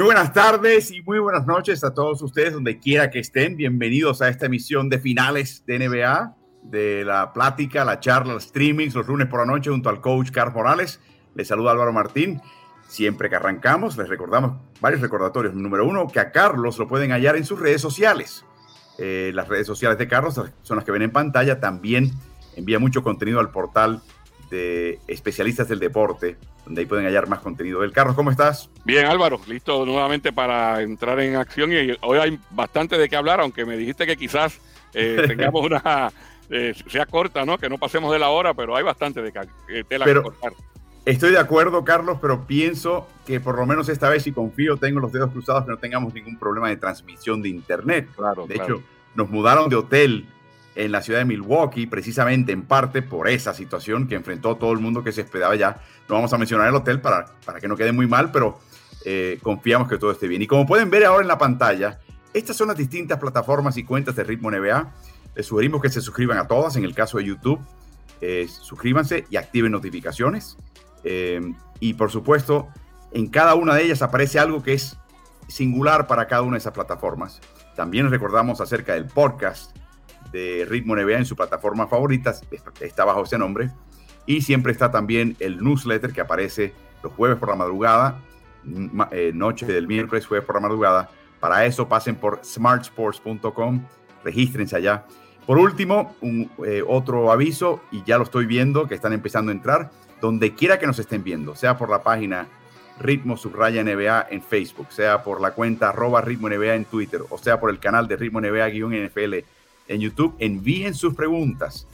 Muy buenas tardes y muy buenas noches a todos ustedes, donde quiera que estén. Bienvenidos a esta emisión de finales de NBA, de la plática, la charla, los streamings, los lunes por la noche junto al coach Carlos Morales. Les saluda Álvaro Martín. Siempre que arrancamos, les recordamos varios recordatorios. Número uno, que a Carlos lo pueden hallar en sus redes sociales. Eh, las redes sociales de Carlos son las que ven en pantalla. También envía mucho contenido al portal de especialistas del deporte, donde ahí pueden hallar más contenido. del Carlos, ¿cómo estás? Bien, Álvaro, listo nuevamente para entrar en acción y hoy hay bastante de qué hablar, aunque me dijiste que quizás eh, tengamos una, eh, sea corta, ¿no? Que no pasemos de la hora, pero hay bastante de eh, tela que cortar. Estoy de acuerdo, Carlos, pero pienso que por lo menos esta vez, y confío, tengo los dedos cruzados, que no tengamos ningún problema de transmisión de Internet. Claro, de hecho, nos mudaron de hotel en la ciudad de Milwaukee, precisamente en parte por esa situación que enfrentó todo el mundo que se hospedaba ya. No vamos a mencionar el hotel para, para que no quede muy mal, pero eh, confiamos que todo esté bien. Y como pueden ver ahora en la pantalla, estas son las distintas plataformas y cuentas de Ritmo NBA. Les sugerimos que se suscriban a todas. En el caso de YouTube, eh, suscríbanse y activen notificaciones. Eh, y por supuesto, en cada una de ellas aparece algo que es singular para cada una de esas plataformas. También recordamos acerca del podcast de Ritmo NBA en su plataforma favorita, está bajo ese nombre. Y siempre está también el newsletter que aparece los jueves por la madrugada, eh, noche del miércoles, jueves por la madrugada. Para eso pasen por smartsports.com, regístrense allá. Por último, un, eh, otro aviso, y ya lo estoy viendo, que están empezando a entrar, donde quiera que nos estén viendo, sea por la página Ritmo Subraya NBA en Facebook, sea por la cuenta arroba Ritmo NBA en Twitter, o sea por el canal de Ritmo NBA-NFL en YouTube, envíen sus preguntas.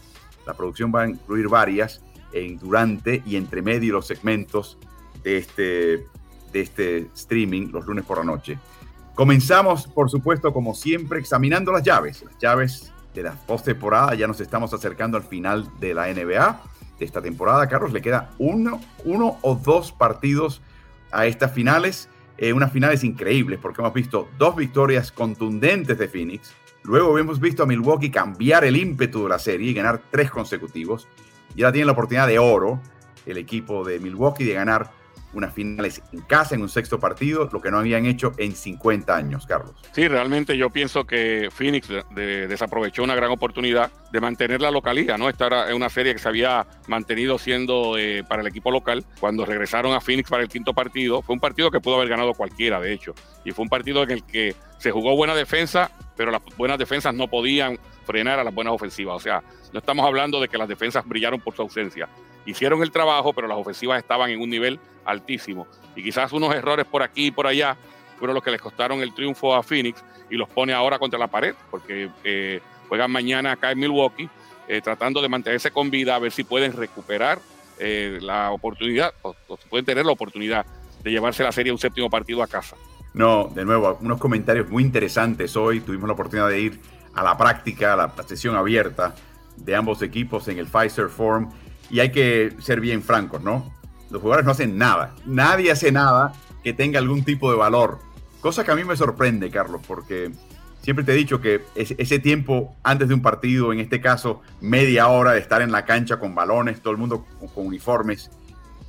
La producción va a incluir varias en, durante y entre medio los segmentos de este, de este streaming los lunes por la noche. Comenzamos, por supuesto, como siempre, examinando las llaves. Las llaves de la postemporada. Ya nos estamos acercando al final de la NBA de esta temporada. Carlos, le queda uno, uno o dos partidos a estas finales. Eh, unas finales increíbles porque hemos visto dos victorias contundentes de Phoenix Luego hemos visto a Milwaukee cambiar el ímpetu de la serie y ganar tres consecutivos. Y ahora tiene la oportunidad de oro el equipo de Milwaukee de ganar unas finales en casa en un sexto partido, lo que no habían hecho en 50 años, Carlos. Sí, realmente yo pienso que Phoenix desaprovechó una gran oportunidad de mantener la localidad, ¿no? Esta era una serie que se había mantenido siendo eh, para el equipo local. Cuando regresaron a Phoenix para el quinto partido, fue un partido que pudo haber ganado cualquiera, de hecho. Y fue un partido en el que se jugó buena defensa, pero las buenas defensas no podían frenar a las buenas ofensivas. O sea, no estamos hablando de que las defensas brillaron por su ausencia. Hicieron el trabajo, pero las ofensivas estaban en un nivel altísimo. Y quizás unos errores por aquí y por allá fueron los que les costaron el triunfo a Phoenix y los pone ahora contra la pared, porque eh, juegan mañana acá en Milwaukee, eh, tratando de mantenerse con vida, a ver si pueden recuperar eh, la oportunidad, o, o, pueden tener la oportunidad de llevarse la serie a un séptimo partido a casa. No, de nuevo, unos comentarios muy interesantes hoy. Tuvimos la oportunidad de ir a la práctica, a la sesión abierta de ambos equipos en el Pfizer Forum. Y hay que ser bien francos, ¿no? Los jugadores no hacen nada. Nadie hace nada que tenga algún tipo de valor. Cosa que a mí me sorprende, Carlos, porque siempre te he dicho que ese tiempo antes de un partido, en este caso media hora de estar en la cancha con balones, todo el mundo con, uniformes.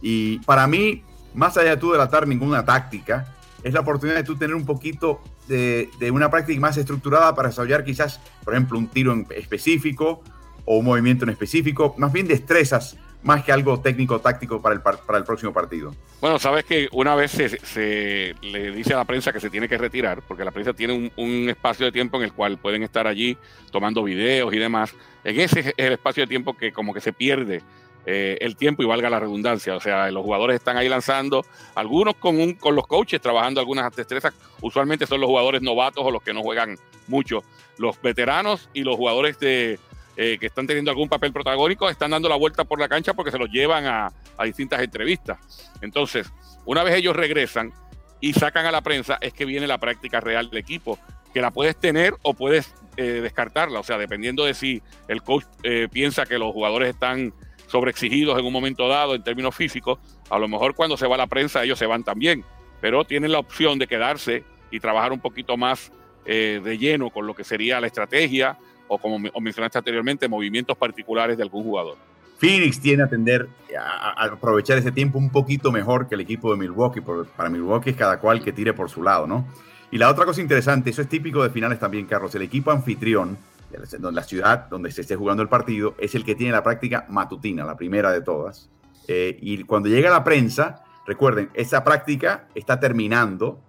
Y para mí, más allá de tú delatar ninguna táctica, es la oportunidad de tú tener un poquito de, una práctica más estructurada para desarrollar quizás, por ejemplo, un tiro en específico o un movimiento en específico, más bien destrezas más que algo técnico táctico para el, para el próximo partido. Bueno, sabes que una vez se, le dice a la prensa que se tiene que retirar, porque la prensa tiene un, espacio de tiempo en el cual pueden estar allí tomando videos y demás. En ese es el espacio de tiempo que como que se pierde eh, el tiempo y valga la redundancia. O sea, los jugadores están ahí lanzando, algunos con, un, con los coaches trabajando algunas destrezas. Usualmente son los jugadores novatos o los que no juegan mucho. Los veteranos y los jugadores de, eh, que están teniendo algún papel protagónico están dando la vuelta por la cancha porque se los llevan a, distintas entrevistas. Entonces, una vez ellos regresan y sacan a la prensa, es que viene la práctica real del equipo, que la puedes tener o puedes eh, descartarla. O sea, dependiendo de si el coach piensa que los jugadores están sobreexigidos en un momento dado en términos físicos, a lo mejor cuando se va la prensa ellos se van también, pero tienen la opción de quedarse y trabajar un poquito más eh, de lleno con lo que sería la estrategia o como mencionaste anteriormente, movimientos particulares de algún jugador. Phoenix tiene a atender a, aprovechar ese tiempo un poquito mejor que el equipo de Milwaukee, porque para Milwaukee es cada cual que tire por su lado, ¿no? Y la otra cosa interesante, eso es típico de finales también, Carlos, el equipo anfitrión la ciudad donde se esté jugando el partido, es el que tiene la práctica matutina, la primera de todas. Eh, y cuando llega la prensa, recuerden, esa práctica está terminando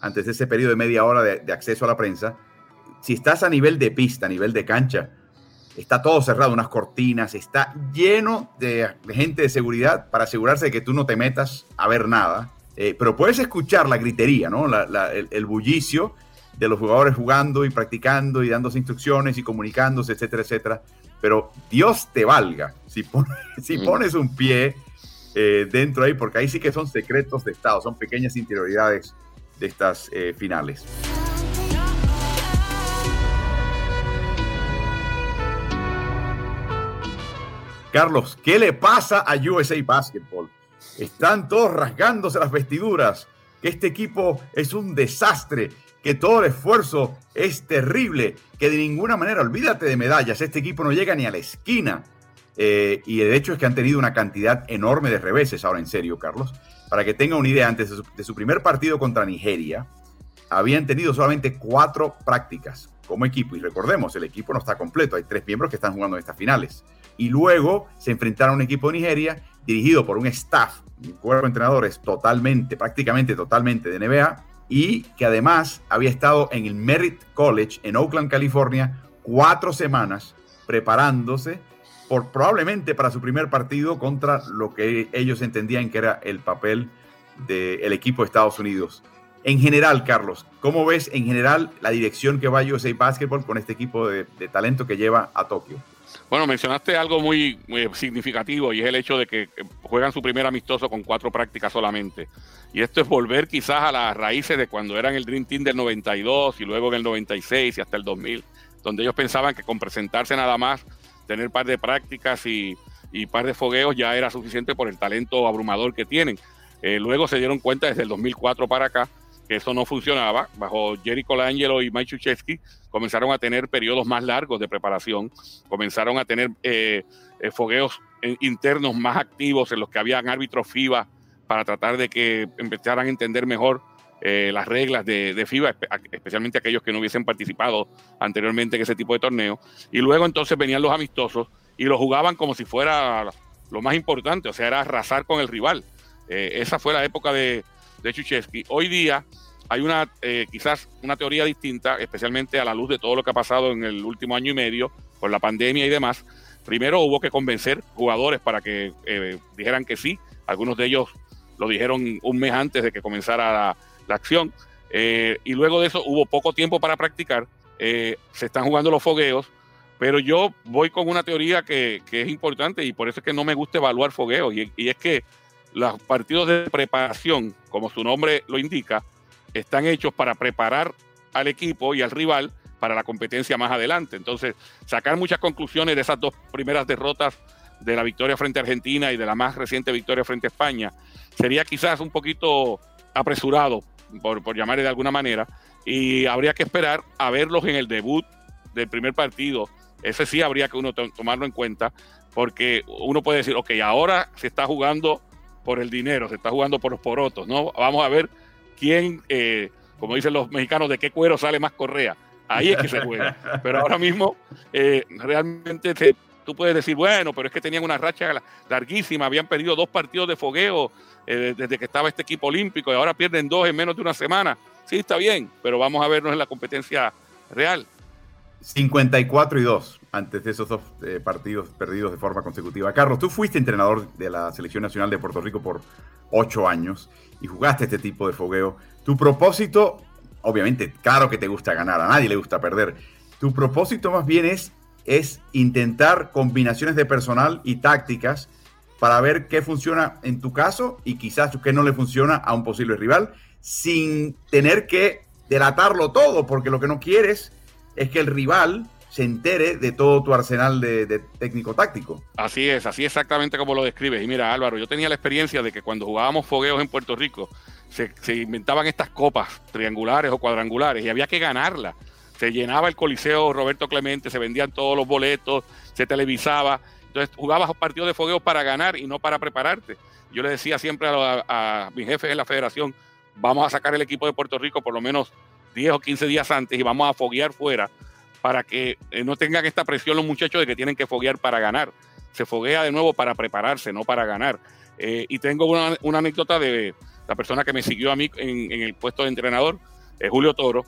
antes de ese periodo de media hora de, acceso a la prensa. Si estás a nivel de pista, a nivel de cancha, está todo cerrado, unas cortinas, está lleno de, gente de seguridad para asegurarse de que tú no te metas a ver nada. Eh, pero puedes escuchar la gritería, ¿no? el, el, bullicio de los jugadores jugando y practicando y dándose instrucciones y comunicándose, etcétera, etcétera. Pero Dios te valga si, si pones un pie eh, dentro ahí, porque ahí sí que son secretos de Estado, son pequeñas interioridades de estas eh, finales. Carlos, ¿qué le pasa a USA Basketball? Están todos rasgándose las vestiduras, que este equipo es un desastre, que todo el esfuerzo es terrible, que de ninguna manera, olvídate de medallas, este equipo no llega ni a la esquina. Eh, y el hecho es que han tenido una cantidad enorme de reveses, ahora en serio, Carlos. Para que tenga una idea, antes de su, primer partido contra Nigeria, habían tenido solamente cuatro prácticas como equipo. Y recordemos, el equipo no está completo, hay tres miembros que están jugando en estas finales. Y luego se enfrentaron a un equipo de Nigeria dirigido por un staff, un cuerpo de entrenadores totalmente, prácticamente totalmente de NBA, y que además había estado en el Merritt College en Oakland, California, cuatro semanas preparándose por, probablemente para su primer partido contra lo que ellos entendían que era el papel del equipo de Estados Unidos. En general, Carlos, ¿cómo ves en general la dirección que va USA Basketball con este equipo de, de talento que lleva a Tokio? Bueno, mencionaste algo muy, significativo y es el hecho de que juegan su primer amistoso con cuatro prácticas solamente. Y esto es volver quizás a las raíces de cuando eran el Dream Team del 92 y luego en el 96 y hasta el 2000, donde ellos pensaban que con presentarse nada más, tener par de prácticas y, y par de fogueos ya era suficiente por el talento abrumador que tienen. Eh, luego se dieron cuenta desde el 2004 para acá que eso no funcionaba. Bajo Jerry Colangelo y Mike Chuchewski comenzaron a tener periodos más largos de preparación, comenzaron a tener eh, eh, fogueos internos más activos en los que habían árbitros FIBA para tratar de que empezaran a entender mejor eh, las reglas de, FIBA, especialmente aquellos que no hubiesen participado anteriormente en ese tipo de torneo. Y luego entonces venían los amistosos y lo jugaban como si fuera lo más importante, o sea, era arrasar con el rival. esa fue la época de, de Chuchewski. Hoy día hay una eh, quizás una teoría distinta, especialmente a la luz de todo lo que ha pasado en el último año y medio con la pandemia y demás. Primero hubo que convencer jugadores para que eh, dijeran que sí. Algunos de ellos lo dijeron un mes antes de que comenzara la, acción. Eh, y luego de eso hubo poco tiempo para practicar. se están jugando los fogueos. Pero yo voy con una teoría que, es importante y por eso es que no me gusta evaluar fogueos. y es que los partidos de preparación, como su nombre lo indica, están hechos para preparar al equipo y al rival para la competencia más adelante. Entonces, sacar muchas conclusiones de esas dos primeras derrotas de la victoria frente a Argentina y de la más reciente victoria frente a España sería quizás un poquito apresurado, por, por llamarle de alguna manera, y habría que esperar a verlos en el debut del primer partido. Ese sí habría que uno tomarlo en cuenta, porque uno puede decir, ok, ahora se está jugando por el dinero, se está jugando por los porotos, ¿no? Vamos a ver quién, eh, como dicen los mexicanos, de qué cuero sale más correa. Ahí es que se juega. Pero ahora mismo, eh, realmente tú puedes decir, bueno, pero es que tenían una racha larguísima, habían perdido dos partidos de fogueo eh, desde que estaba este equipo olímpico y ahora pierden dos en menos de una semana. Sí, está bien, pero vamos a vernos en la competencia real. 54 y 2 antes de esos dos eh, partidos perdidos de forma consecutiva. Carlos, tú fuiste entrenador de la Selección Nacional de Puerto Rico por ocho años y jugaste este tipo de fogueo. Tu propósito, obviamente, claro que te gusta ganar, a nadie le gusta perder. Tu propósito más bien es, es intentar combinaciones de personal y tácticas para ver qué funciona en tu caso y quizás qué no le funciona a un posible rival sin tener que delatarlo todo, porque lo que no quieres es que el rival se entere de todo tu arsenal de, técnico-táctico. Así es, así exactamente como lo describes. Y mira, Álvaro, yo tenía la experiencia de que cuando jugábamos fogueos en Puerto Rico, se, inventaban estas copas triangulares o cuadrangulares y había que ganarlas. Se llenaba el Coliseo Roberto Clemente, se vendían todos los boletos, se televisaba. Entonces jugabas partidos de fogueos para ganar y no para prepararte. Yo le decía siempre a mis jefes en la federación, vamos a sacar el equipo de Puerto Rico por lo menos 10 o 15 días antes y vamos a foguear fuera para que eh, no tengan esta presión los muchachos de que tienen que foguear para ganar. Se foguea de nuevo para prepararse, no para ganar. Eh, y tengo una, anécdota de la persona que me siguió a mí en, el puesto de entrenador, eh, Julio Toro,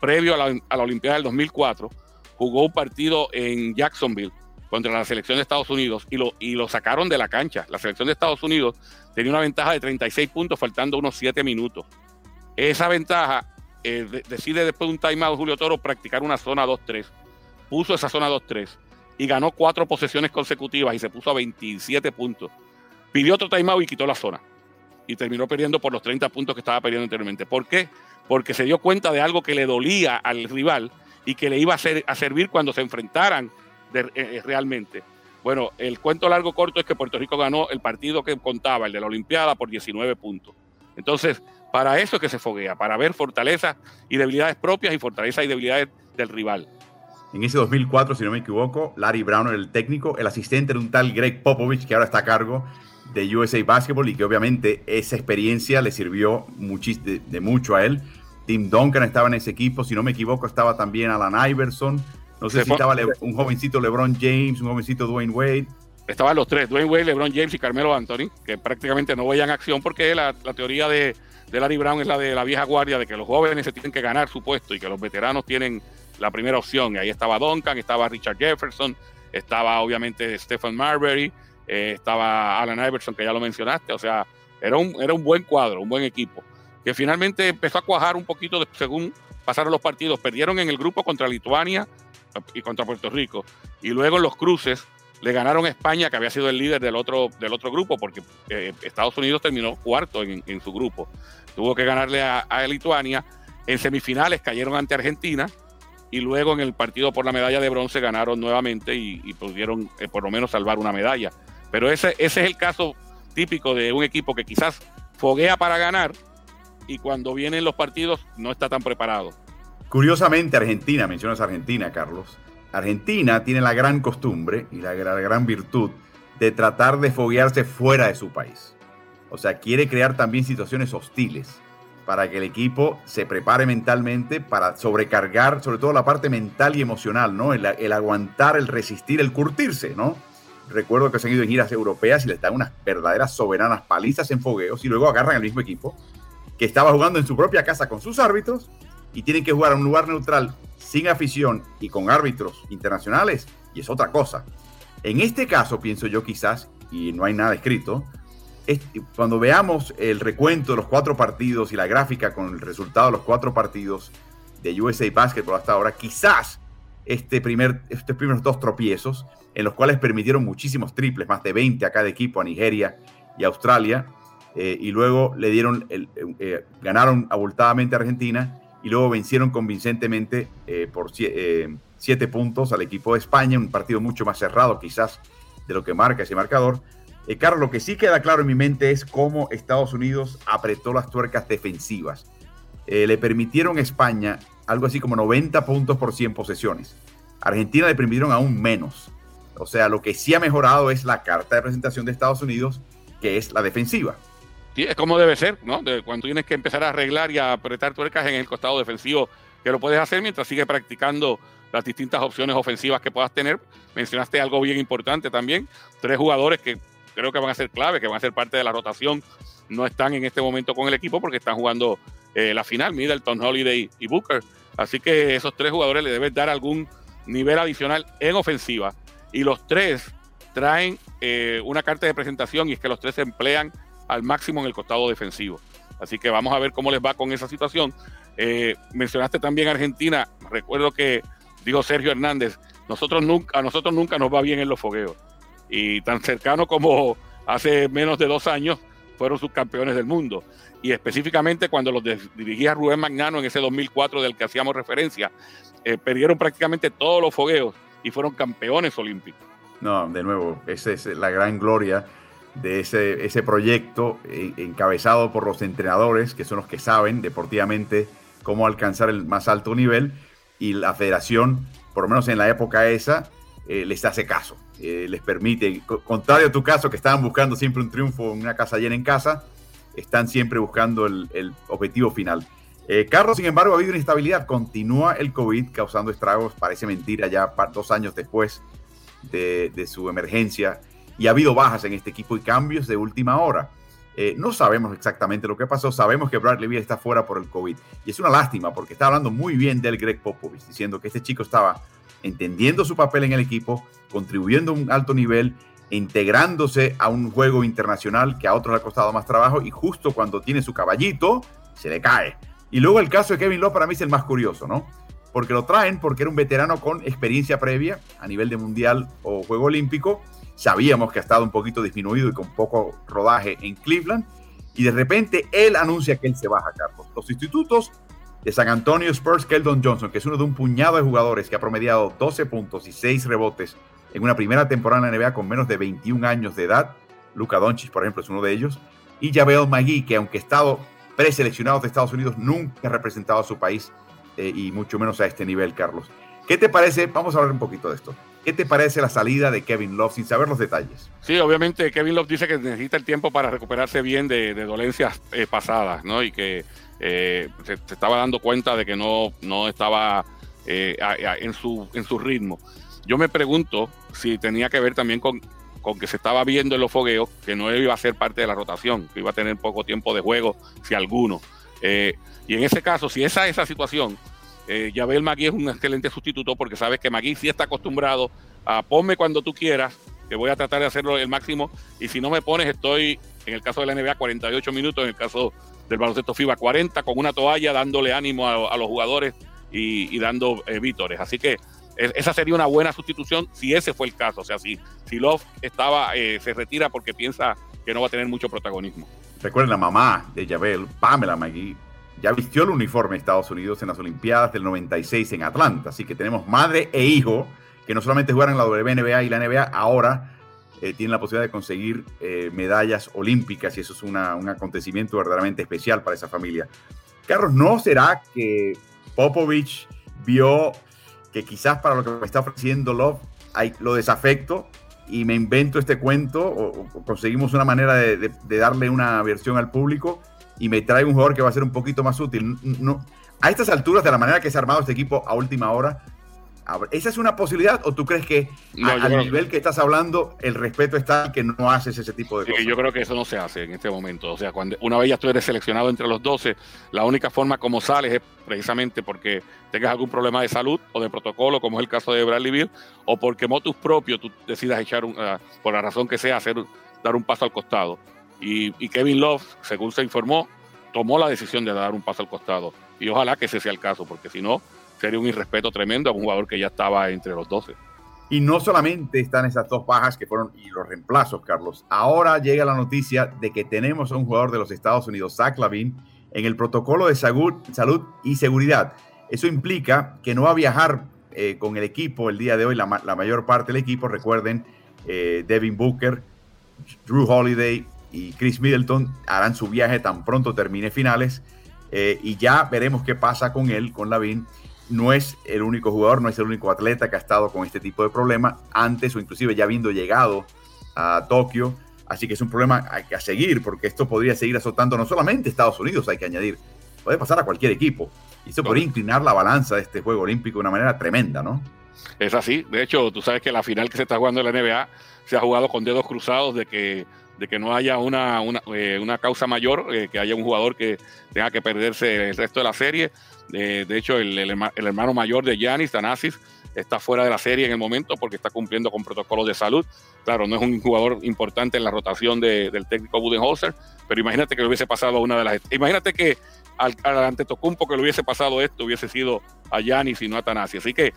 previo a la, a la Olimpiada del 2004, jugó un partido en Jacksonville contra la selección de Estados Unidos y lo, y lo sacaron de la cancha. La selección de Estados Unidos tenía una ventaja de 36 puntos faltando unos 7 minutos. Esa ventaja eh, decide después de un timeout Julio Toro practicar una zona 2-3. Puso esa zona 2-3 y ganó cuatro posesiones consecutivas y se puso a 27 puntos. Pidió otro timeout y quitó la zona. Y terminó perdiendo por los 30 puntos que estaba perdiendo anteriormente. ¿Por qué? Porque se dio cuenta de algo que le dolía al rival y que le iba a, servir cuando se enfrentaran eh, eh, realmente. Bueno, el cuento largo corto es que Puerto Rico ganó el partido que contaba, el de la Olimpiada, por 19 puntos. Entonces, para eso es que se foguea, para ver fortalezas y debilidades propias y fortalezas y debilidades del rival. En ese 2004, si no me equivoco, Larry Brown era el técnico, el asistente era un tal Greg Popovich, que ahora está a cargo de USA Basketball y que obviamente esa experiencia le sirvió de, mucho a él. Tim Duncan estaba en ese equipo, si no me equivoco, estaba también Alan Iverson. No sé si estaba un jovencito LeBron James, un jovencito Dwayne Wade. Estaban los tres, Dwayne Wade, LeBron James y Carmelo Anthony, que prácticamente no veían acción porque la teoría de, de Larry Brown es la de la vieja guardia, de que los jóvenes se tienen que ganar su puesto y que los veteranos tienen la primera opción. Y ahí estaba Duncan, estaba Richard Jefferson, estaba obviamente Stephen Marbury, eh, estaba Alan Iverson, que ya lo mencionaste. O sea, era un, era un buen cuadro, un buen equipo, que finalmente empezó a cuajar un poquito según pasaron los partidos. Perdieron en el grupo contra Lituania y contra Puerto Rico. Y luego en los cruces le ganaron España, que había sido el líder del otro, del otro grupo, porque eh, Estados Unidos terminó cuarto en, su grupo. Tuvo que ganarle a, Lituania. En semifinales cayeron ante Argentina y luego en el partido por la medalla de bronce ganaron nuevamente y, pudieron eh, por lo menos salvar una medalla. Pero ese, ese es el caso típico de un equipo que quizás foguea para ganar y cuando vienen los partidos no está tan preparado. Curiosamente, Argentina, mencionas Argentina, Carlos, Argentina tiene la gran costumbre y la, gran virtud de tratar de foguearse fuera de su país. O sea, quiere crear también situaciones hostiles para que el equipo se prepare mentalmente para sobrecargar, sobre todo la parte mental y emocional, ¿no? El, aguantar, el resistir, el curtirse, ¿no? Recuerdo que se han ido en giras europeas y les dan unas verdaderas soberanas palizas en fogueos y luego agarran al mismo equipo que estaba jugando en su propia casa con sus árbitros y tienen que jugar a un lugar neutral sin afición y con árbitros internacionales, y es otra cosa. En este caso, pienso yo quizás, y no hay nada escrito, cuando veamos el recuento de los cuatro partidos y la gráfica con el resultado de los cuatro partidos de USA Basketball hasta ahora, quizás este primer, estos primeros dos tropiezos, en los cuales permitieron muchísimos triples, más de 20 a cada equipo, a Nigeria y Australia, eh, y luego le dieron, el, eh, ganaron abultadamente a Argentina, y luego vencieron convincentemente eh, por eh, siete puntos al equipo de España, un partido mucho más cerrado quizás de lo que marca ese marcador. Eh, Carlos, lo que sí queda claro en mi mente es cómo Estados Unidos apretó las tuercas defensivas. le permitieron a España algo así como 90 puntos por 100 posesiones. Argentina le permitieron aún menos. O sea, lo que sí ha mejorado es la carta de presentación de Estados Unidos, que es la defensiva. Sí, es como debe ser, ¿no? De cuando tienes que empezar a arreglar y a apretar tuercas en el costado defensivo, que lo puedes hacer mientras sigues practicando las distintas opciones ofensivas que puedas tener. Mencionaste algo bien importante también, tres jugadores que creo que van a ser clave, que van a ser parte de la rotación, no están en este momento con el equipo porque están jugando eh, la final, Middleton, Holiday y Booker. Así que esos tres jugadores le deben dar algún nivel adicional en ofensiva y los tres traen eh, una carta de presentación y es que los tres se emplean al máximo en el costado defensivo. Así que vamos a ver cómo les va con esa situación. Eh, mencionaste también Argentina. Recuerdo que dijo Sergio Hernández, nosotros nunca, a nosotros nunca nos va bien en los fogueos. Y tan cercano como hace menos de dos años fueron subcampeones del mundo. Y específicamente cuando los dirigía Rubén Magnano en ese 2004 del que hacíamos referencia, eh, perdieron prácticamente todos los fogueos y fueron campeones olímpicos. No, de nuevo, esa es la gran gloria de ese, ese proyecto eh, encabezado por los entrenadores, que son los que saben deportivamente cómo alcanzar el más alto nivel, y la federación, por lo menos en la época esa, eh, les hace caso, eh, les permite, contrario a tu caso, que estaban buscando siempre un triunfo una casa llena en casa, están siempre buscando el, objetivo final. Carlos, sin embargo, ha habido inestabilidad, continúa el COVID causando estragos, parece mentira, ya dos años después de, su emergencia y ha habido bajas en este equipo y cambios de última hora. Eh, no sabemos exactamente lo que pasó, sabemos que Bradley Beal está fuera por el COVID y es una lástima porque está hablando muy bien del Greg Popovich, diciendo que este chico estaba entendiendo su papel en el equipo, contribuyendo a un alto nivel, integrándose a un juego internacional que a otros le ha costado más trabajo y justo cuando tiene su caballito, se le cae. Y luego el caso de Kevin Love para mí es el más curioso, ¿no? Porque lo traen porque era un veterano con experiencia previa a nivel de mundial o juego olímpico Sabíamos que ha estado un poquito disminuido y con poco rodaje en Cleveland. Y de repente él anuncia que él se baja, Carlos. Los institutos de San Antonio Spurs, Keldon Johnson, que es uno de un puñado de jugadores que ha promediado 12 puntos y 6 rebotes en una primera temporada en la NBA con menos de 21 años de edad. Luca Doncic, por ejemplo, es uno de ellos. Y Javel McGee, que aunque ha estado preseleccionado de Estados Unidos, nunca ha representado a su país eh, y mucho menos a este nivel, Carlos. ¿Qué te parece? Vamos a hablar un poquito de esto. ¿Qué te parece la salida de Kevin Love sin saber los detalles? Sí, obviamente Kevin Love dice que necesita el tiempo para recuperarse bien de, dolencias eh, pasadas, ¿no? Y que eh, se, estaba dando cuenta de que no, no estaba eh, en, su, en su ritmo. Yo me pregunto si tenía que ver también con, con que se estaba viendo en los fogueos que no iba a ser parte de la rotación, que iba a tener poco tiempo de juego, si alguno. y en ese caso, si esa es esa situación, eh, Yabel Magui es un excelente sustituto porque sabes que Magui sí está acostumbrado a ponme cuando tú quieras, que voy a tratar de hacerlo el máximo, y si no me pones, estoy, en el caso de la NBA, 48 minutos, en el caso del baloncesto FIBA, 40, con una toalla, dándole ánimo a, los jugadores y, dando eh, vítores. Así que esa sería una buena sustitución si ese fue el caso. O sea, si, si Love estaba, eh, se retira porque piensa que no va a tener mucho protagonismo. Recuerden, la mamá de Yabel, Pamela Magui, ya vistió el uniforme de Estados Unidos en las Olimpiadas del 96 en Atlanta. Así que tenemos madre e hijo que no solamente juegan en la WNBA y la NBA, ahora eh, tienen la posibilidad de conseguir eh, medallas olímpicas y eso es un acontecimiento verdaderamente especial para esa familia. Carlos, ¿no será que Popovich vio que quizás para lo que me está ofreciendo Love lo desafecto y me invento este cuento o, conseguimos una manera de darle una versión al público? y me trae un jugador que va a ser un poquito más útil. A estas alturas, de la manera que se ha armado este equipo a última hora, ¿esa es una posibilidad o tú crees que al nivel que estás hablando el respeto está que no haces ese tipo de cosas? Yo creo que eso no se hace en este momento. O sea, cuando una vez ya tú eres seleccionado entre los 12, la única forma como sales es precisamente porque tengas algún problema de salud o de protocolo, como es el caso de Bradley Bill, o porque motus propio tú decidas echar, un, ah, por la razón que sea, hacer, dar un paso al costado. Y, Kevin Love, según se informó, tomó la decisión de dar un paso al costado. Y ojalá que ese sea el caso, porque si no, sería un irrespeto tremendo a un jugador que ya estaba entre los 12. Y no solamente están esas dos bajas que fueron y los reemplazos, Carlos. Ahora llega la noticia de que tenemos a un jugador de los Estados Unidos, Zach Lavin, en el protocolo de salud, y seguridad. Eso implica que no va a viajar eh, con el equipo el día de hoy, la, mayor parte del equipo. Recuerden, eh, Devin Booker, Drew Holiday, y Chris Middleton harán su viaje tan pronto termine finales eh, y ya veremos qué pasa con él, con Lavin. No es el único jugador, no es el único atleta que ha estado con este tipo de problema antes o inclusive ya habiendo llegado a Tokio. Así que es un problema hay que seguir porque esto podría seguir azotando no solamente Estados Unidos, hay que añadir, puede pasar a cualquier equipo. Y eso podría inclinar la balanza de este juego olímpico de una manera tremenda, ¿no? Es así. De hecho, tú sabes que la final que se está jugando en la NBA se ha jugado con dedos cruzados de que de que no haya una, una, eh, causa mayor, eh, que haya un jugador que tenga que perderse el resto de la serie. de hecho, el, hermano mayor de Giannis, Tanasis, está fuera de la serie en el momento porque está cumpliendo con protocolos de salud. Claro, no es un jugador importante en la rotación del técnico Budenholzer, pero imagínate que le hubiese pasado a una de las. Imagínate que al, al Antetokounmpo que le hubiese pasado esto hubiese sido a Yanis y no a Tanasi. Así que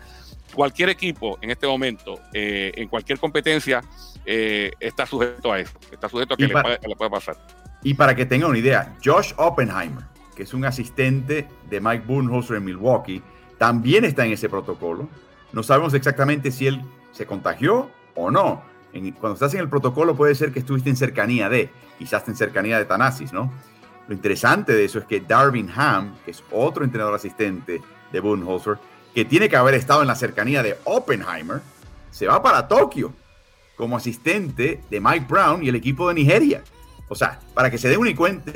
cualquier equipo en este momento, eh, en cualquier competencia, eh, está sujeto a eso, está sujeto a que, le, puede, pasar. Y para que tengan una idea, Josh Oppenheimer, que es un asistente de Mike Budenholzer en Milwaukee, también está en ese protocolo. No sabemos exactamente si él se contagió o no. cuando estás en el protocolo puede ser que estuviste en cercanía de, quizás en cercanía de Tanasis, ¿no? Lo interesante de eso es que Darvin Ham, que es otro entrenador asistente de Budenholzer, que tiene que haber estado en la cercanía de Oppenheimer, se va para Tokio como asistente de Mike Brown y el equipo de Nigeria. O sea, para que se den una cuenta,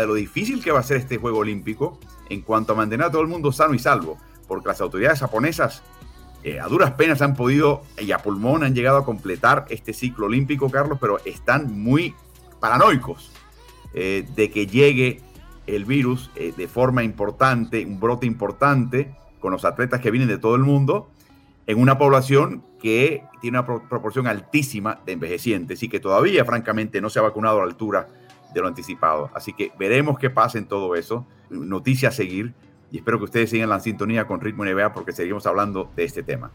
de lo difícil que va a ser este Juego Olímpico en cuanto a mantener a todo el mundo sano y salvo, porque las autoridades japonesas eh, a duras penas han podido y a pulmón han llegado a completar este ciclo olímpico, Carlos, pero están muy paranoicos eh, de que llegue el virus eh, de forma importante, un brote importante, con los atletas que vienen de todo el mundo, en una población que tiene una proporción altísima de envejecientes y que todavía, francamente, no se ha vacunado a la altura de lo anticipado. Así que veremos qué pasa en todo eso. Noticia a seguir y espero que ustedes sigan la sintonía con Ritmo NBA porque seguimos hablando de este tema.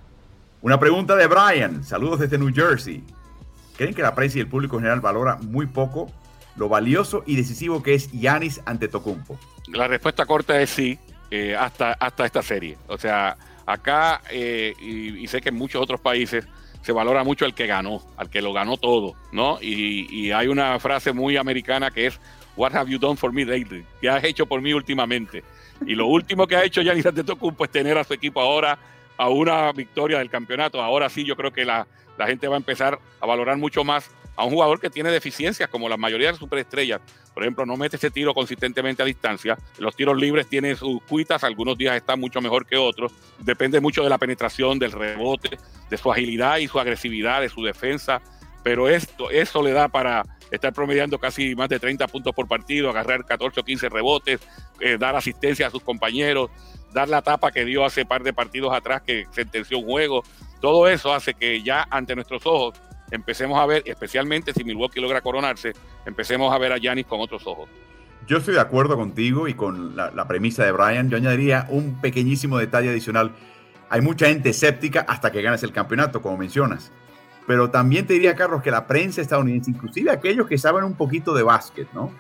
Una pregunta de Brian. Saludos desde New Jersey. ¿Creen que la prensa y el público en general valora muy poco lo valioso y decisivo que es Yanis ante Tocumpo? La respuesta corta es sí, eh, hasta, hasta esta serie. O sea, acá, eh, y, sé que en muchos otros países, se valora mucho el que ganó, al que lo ganó todo, ¿no? Y, hay una frase muy americana que es, What have you done for me lately? ¿Qué has hecho por mí últimamente? Y lo último que ha hecho Giannis Antetokounmpo es tener a su equipo ahora a una victoria del campeonato. Ahora sí yo creo que la, la gente va a empezar a valorar mucho más a un jugador que tiene deficiencias, como la mayoría de las superestrellas. Por ejemplo, no mete ese tiro consistentemente a distancia. Los tiros libres tienen sus cuitas, algunos días están mucho mejor que otros. Depende mucho de la penetración, del rebote, de su agilidad y su agresividad, de su defensa. Pero esto, eso le da para estar promediando casi más de 30 puntos por partido, agarrar 14 o 15 rebotes, eh, dar asistencia a sus compañeros, dar la tapa que dio hace par de partidos atrás que sentenció un juego. Todo eso hace que ya ante nuestros ojos empecemos a ver, especialmente si Milwaukee logra coronarse, empecemos a ver a Yanis con otros ojos. Yo estoy de acuerdo contigo y con la, premisa de Brian. Yo añadiría un pequeñísimo detalle adicional. Hay mucha gente escéptica hasta que ganes el campeonato, como mencionas. Pero también te diría, Carlos, que la prensa estadounidense, inclusive aquellos que saben un poquito de básquet, ¿no?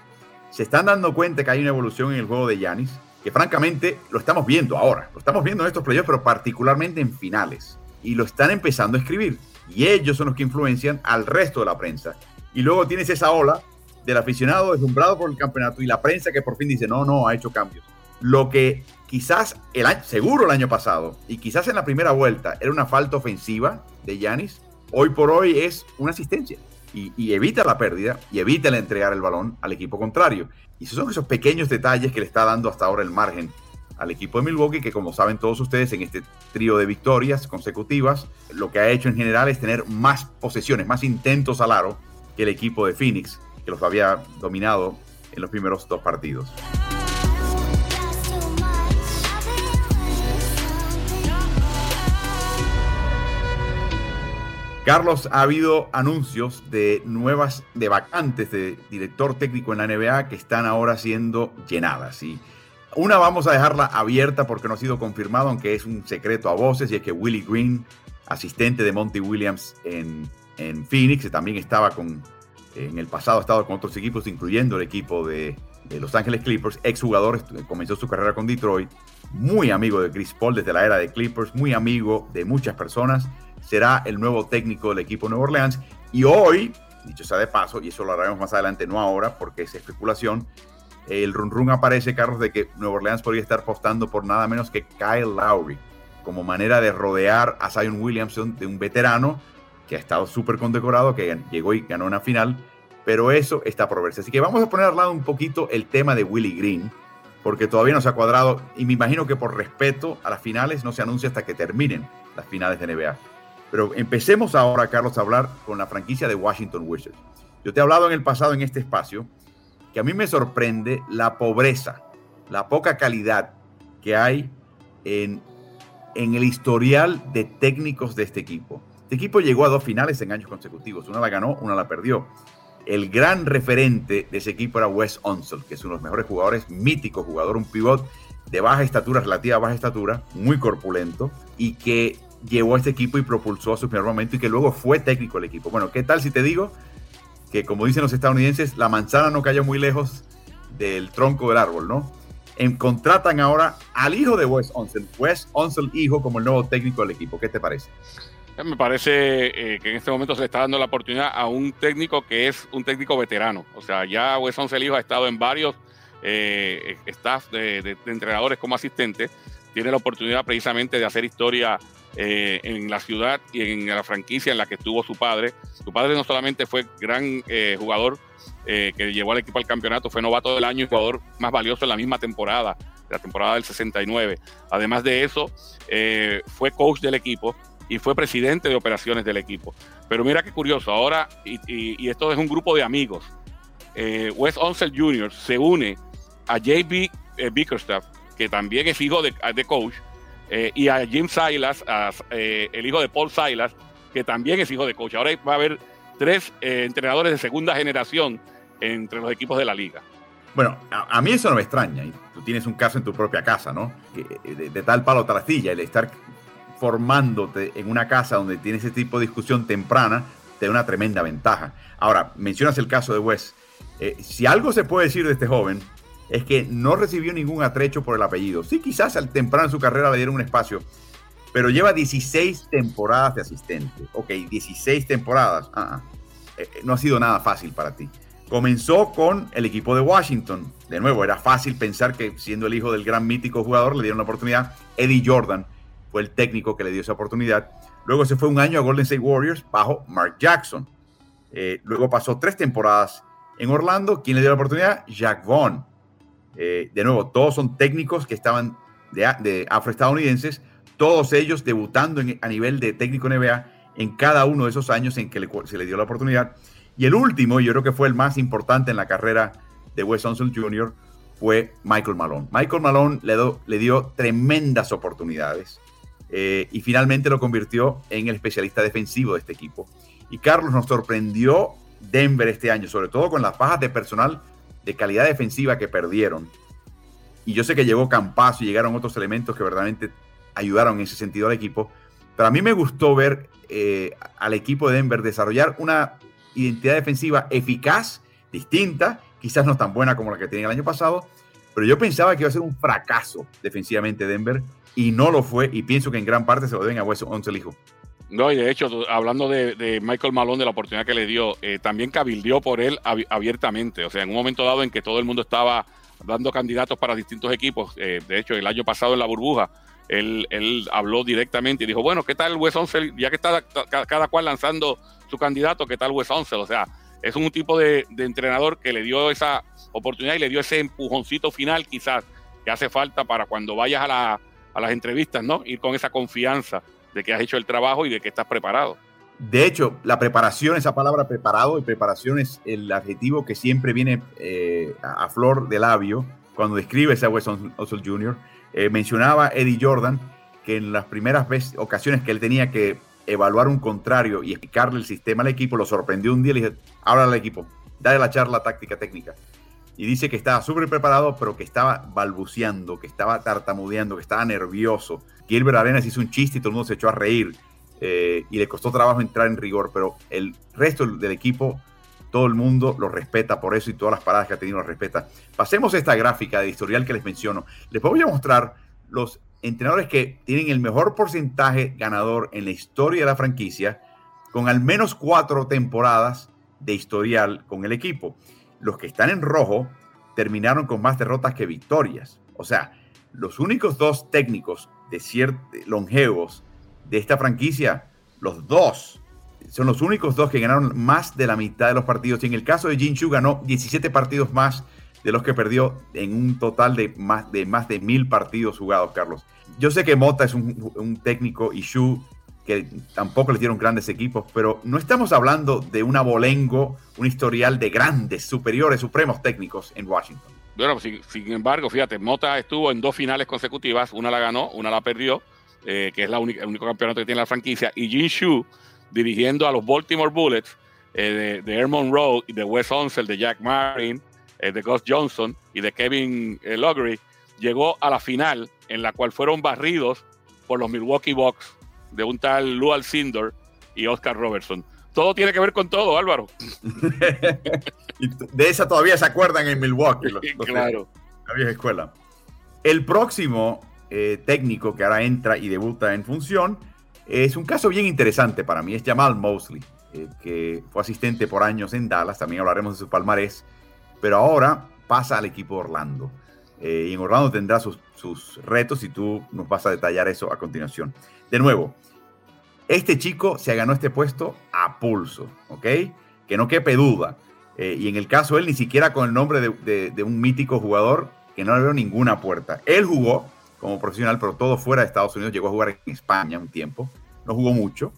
Se están dando cuenta que hay una evolución en el juego de Yanis, que francamente lo estamos viendo ahora. Lo estamos viendo en estos playoffs, pero particularmente en finales. Y lo están empezando a escribir y ellos son los que influencian al resto de la prensa. Y luego tienes esa ola del aficionado deslumbrado por el campeonato y la prensa que por fin dice, no, no, ha hecho cambios. Lo que quizás, el año, seguro el año pasado, y quizás en la primera vuelta era una falta ofensiva de Yanis, hoy por hoy es una asistencia. Y, y, evita la pérdida y evita el entregar el balón al equipo contrario. Y esos son esos pequeños detalles que le está dando hasta ahora el margen al equipo de Milwaukee, que como saben todos ustedes, en este trío de victorias consecutivas, lo que ha hecho en general es tener más posesiones, más intentos al aro que el equipo de Phoenix, que los había dominado en los primeros dos partidos. Carlos, ha habido anuncios de nuevas, de vacantes de director técnico en la NBA que están ahora siendo llenadas. Y una vamos a dejarla abierta porque no ha sido confirmado, aunque es un secreto a voces, y es que Willie Green, asistente de Monty Williams en, en Phoenix, también estaba con, en el pasado ha estado con otros equipos, incluyendo el equipo de, de Los Ángeles Clippers, exjugador, comenzó su carrera con Detroit, muy amigo de Chris Paul desde la era de Clippers, muy amigo de muchas personas, será el nuevo técnico del equipo Nueva Orleans, y hoy, dicho sea de paso, y eso lo haremos más adelante, no ahora, porque es especulación, el run run aparece, Carlos, de que Nueva Orleans podría estar apostando por nada menos que Kyle Lowry como manera de rodear a Zion Williamson de un veterano que ha estado súper condecorado, que llegó y ganó una final, pero eso está por verse. Así que vamos a poner al lado un poquito el tema de Willie Green, porque todavía no se ha cuadrado y me imagino que por respeto a las finales no se anuncia hasta que terminen las finales de NBA. Pero empecemos ahora, Carlos, a hablar con la franquicia de Washington Wizards. Yo te he hablado en el pasado en este espacio que a mí me sorprende la pobreza, la poca calidad que hay en en el historial de técnicos de este equipo. Este equipo llegó a dos finales en años consecutivos. Una la ganó, una la perdió. El gran referente de ese equipo era Wes Unseld, que es uno de los mejores jugadores, mítico jugador, un pivot de baja estatura, relativa baja estatura, muy corpulento, y que llevó a este equipo y propulsó a su primer momento y que luego fue técnico del equipo. Bueno, ¿qué tal si te digo que, como dicen los estadounidenses, la manzana no cayó muy lejos del tronco del árbol, ¿no? En, contratan ahora al hijo de Wes Onsel, Wes Onsel hijo como el nuevo técnico del equipo. ¿Qué te parece? Eh, me parece eh, que en este momento se está dando la oportunidad a un técnico que es un técnico veterano. O sea, ya Wes Onsel hijo ha estado en varios eh, staff de, entrenadores como asistente. Tiene la oportunidad precisamente de hacer historia en la ciudad y en la franquicia en la que estuvo su padre. Su padre no solamente fue gran jugador eh, que llevó al equipo al campeonato, fue novato del año y jugador más valioso en la misma temporada, la temporada del 69. Además de eso, eh, fue coach del equipo y fue presidente de operaciones del equipo. Pero mira qué curioso, ahora, y, esto es un grupo de amigos, eh, Wes Onsel Jr. se une a JB Bickerstaff, que también es hijo de, coach, y a Jim Silas, el hijo de Paul Silas, que también es hijo de coach. Ahora va a haber tres entrenadores de segunda generación entre los equipos de la liga. Bueno, a, mí eso no me extraña. Tú tienes un caso en tu propia casa, ¿no? Eh, de, tal palo tal astilla, el estar formándote en una casa donde tienes ese tipo de discusión temprana te da una tremenda ventaja. Ahora, mencionas el caso de Wes. Eh, si algo se puede decir de este joven es que no recibió ningún atrecho por el apellido. Sí, quizás al temprano en su carrera le dieron un espacio, pero lleva 16 temporadas de asistente. Ok, 16 temporadas. Ah. Eh, no ha sido nada fácil para ti. Comenzó con el equipo de Washington. De nuevo, era fácil pensar que siendo el hijo del gran mítico jugador le dieron la oportunidad. Eddie Jordan fue el técnico que le dio esa oportunidad. Luego se fue un año a Golden State Warriors bajo Mark Jackson. Eh, luego pasó tres temporadas en Orlando. ¿Quién le dio la oportunidad? Jack Vaughn. Eh, de nuevo, todos son técnicos que estaban de, afroestadounidenses, todos ellos debutando a nivel de técnico NBA en cada uno de esos años en que se le dio la oportunidad. Y el último, yo creo que fue el más importante en la carrera de Wes Unseld Jr., fue Michael Malone. Michael Malone le, le dio tremendas oportunidades eh, y finalmente lo convirtió en el especialista defensivo de este equipo. Y Carlos nos sorprendió Denver este año, sobre todo con las bajas de personal de calidad defensiva que perdieron. Y yo sé que llegó Campazo y llegaron otros elementos que verdaderamente ayudaron en ese sentido al equipo. Pero a mí me gustó ver eh, al equipo de Denver desarrollar una identidad defensiva eficaz, distinta, quizás no tan buena como la que tenía el año pasado, pero yo pensaba que iba a ser un fracaso defensivamente Denver y no lo fue y pienso que en gran parte se lo deben a Wes el hijo. No, y de hecho, hablando de, Michael Malone, de la oportunidad que le dio, eh, también cabildió por él abiertamente. O sea, en un momento dado en que todo el mundo estaba dando candidatos para distintos equipos, eh, de hecho, el año pasado en la burbuja, él, él, habló directamente y dijo, bueno, ¿qué tal Wes Once? Ya que está cada cual lanzando su candidato, ¿qué tal Wes Unseld? O sea, es un tipo de, entrenador que le dio esa oportunidad y le dio ese empujoncito final quizás que hace falta para cuando vayas a, las entrevistas, ¿no? Ir con esa confianza de que has hecho el trabajo y de que estás preparado. De hecho, la preparación, esa palabra preparado y preparación es el adjetivo que siempre viene eh, a flor de labio cuando describes a Wes Unseld Jr. Eh, mencionaba Eddie Jordan que en las primeras veces, ocasiones que él tenía que evaluar un contrario y explicarle el sistema al equipo, lo sorprendió un día y le dije, habla al equipo, dale la charla táctica técnica. Y dice que estaba súper preparado, pero que estaba balbuceando, que estaba tartamudeando, que estaba nervioso. Gilbert Arenas hizo un chiste y todo el mundo se echó a reír. Eh, y le costó trabajo entrar en rigor, pero el resto del equipo, todo el mundo lo respeta por eso y todas las paradas que ha tenido lo respeta. Pasemos a esta gráfica de historial que les menciono. Les voy a mostrar los entrenadores que tienen el mejor porcentaje ganador en la historia de la franquicia, con al menos cuatro temporadas de historial con el equipo. Los que están en rojo terminaron con más derrotas que victorias. O sea, los únicos dos técnicos de ciertos longevos de esta franquicia, los dos, son los únicos dos que ganaron más de la mitad de los partidos. Y en el caso de Jin Chu ganó 17 partidos más de los que perdió en un total de más de, más de mil partidos jugados, Carlos. Yo sé que Mota es un, técnico y Shu que tampoco le dieron grandes equipos, pero no estamos hablando de un abolengo, un historial de grandes, superiores, supremos técnicos en Washington. Bueno, sin, sin embargo, fíjate, Mota estuvo en dos finales consecutivas, una la ganó, una la perdió, que es la única, el único campeonato que tiene la franquicia, y Jin Shu dirigiendo a los Baltimore Bullets de, de Airmont Road y de Wes Onsel, de Jack Marin, de Gus Johnson y de Kevin Loggery, llegó a la final en la cual fueron barridos por los Milwaukee Bucks de un tal Lou Alcindor y Oscar Robertson. Todo tiene que ver con todo, Álvaro. de esa todavía se acuerdan en Milwaukee. claro. La vieja escuela. El próximo eh, técnico que ahora entra y debuta en función es un caso bien interesante para mí. Es Jamal Mosley, eh, que fue asistente por años en Dallas. También hablaremos de su palmarés. Pero ahora pasa al equipo Orlando. Eh, y en Orlando tendrá sus, sus retos y tú nos vas a detallar eso a continuación. De nuevo, este chico se ganó este puesto a pulso, ¿ok? Que no quepe duda. Eh, y en el caso él, ni siquiera con el nombre de, un mítico jugador que no le veo ninguna puerta. Él jugó como profesional, pero todo fuera de Estados Unidos. Llegó a jugar en España un tiempo. No jugó mucho,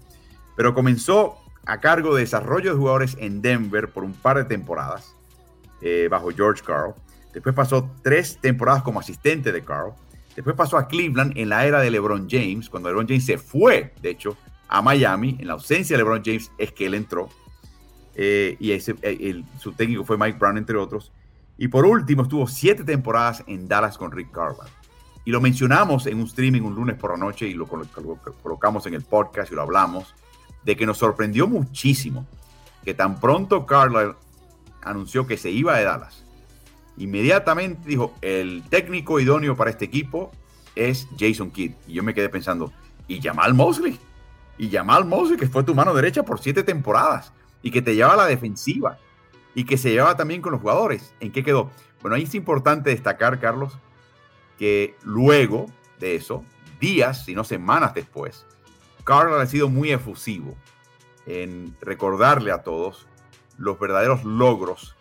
pero comenzó a cargo de desarrollo de jugadores en Denver por un par de temporadas eh, bajo George Carl. Después pasó tres temporadas como asistente de Carl. Después pasó a Cleveland en la era de LeBron James, cuando LeBron James se fue, de hecho, a Miami. En la ausencia de LeBron James es que él entró. Eh, y eh, su técnico fue Mike Brown, entre otros. Y por último, estuvo siete temporadas en Dallas con Rick Carlisle. Y lo mencionamos en un streaming un lunes por la noche y lo, colocamos en el podcast y lo hablamos, de que nos sorprendió muchísimo que tan pronto Carlisle anunció que se iba de Dallas, inmediatamente dijo, el técnico idóneo para este equipo es Jason Kidd. Y yo me quedé pensando, ¿y Jamal Mosley? Y Jamal Mosley, que fue tu mano derecha por siete temporadas y que te lleva a la defensiva y que se llevaba también con los jugadores. ¿En qué quedó? Bueno, ahí es importante destacar, Carlos, que luego de eso, días, si no semanas después, Carlos ha sido muy efusivo en recordarle a todos los verdaderos logros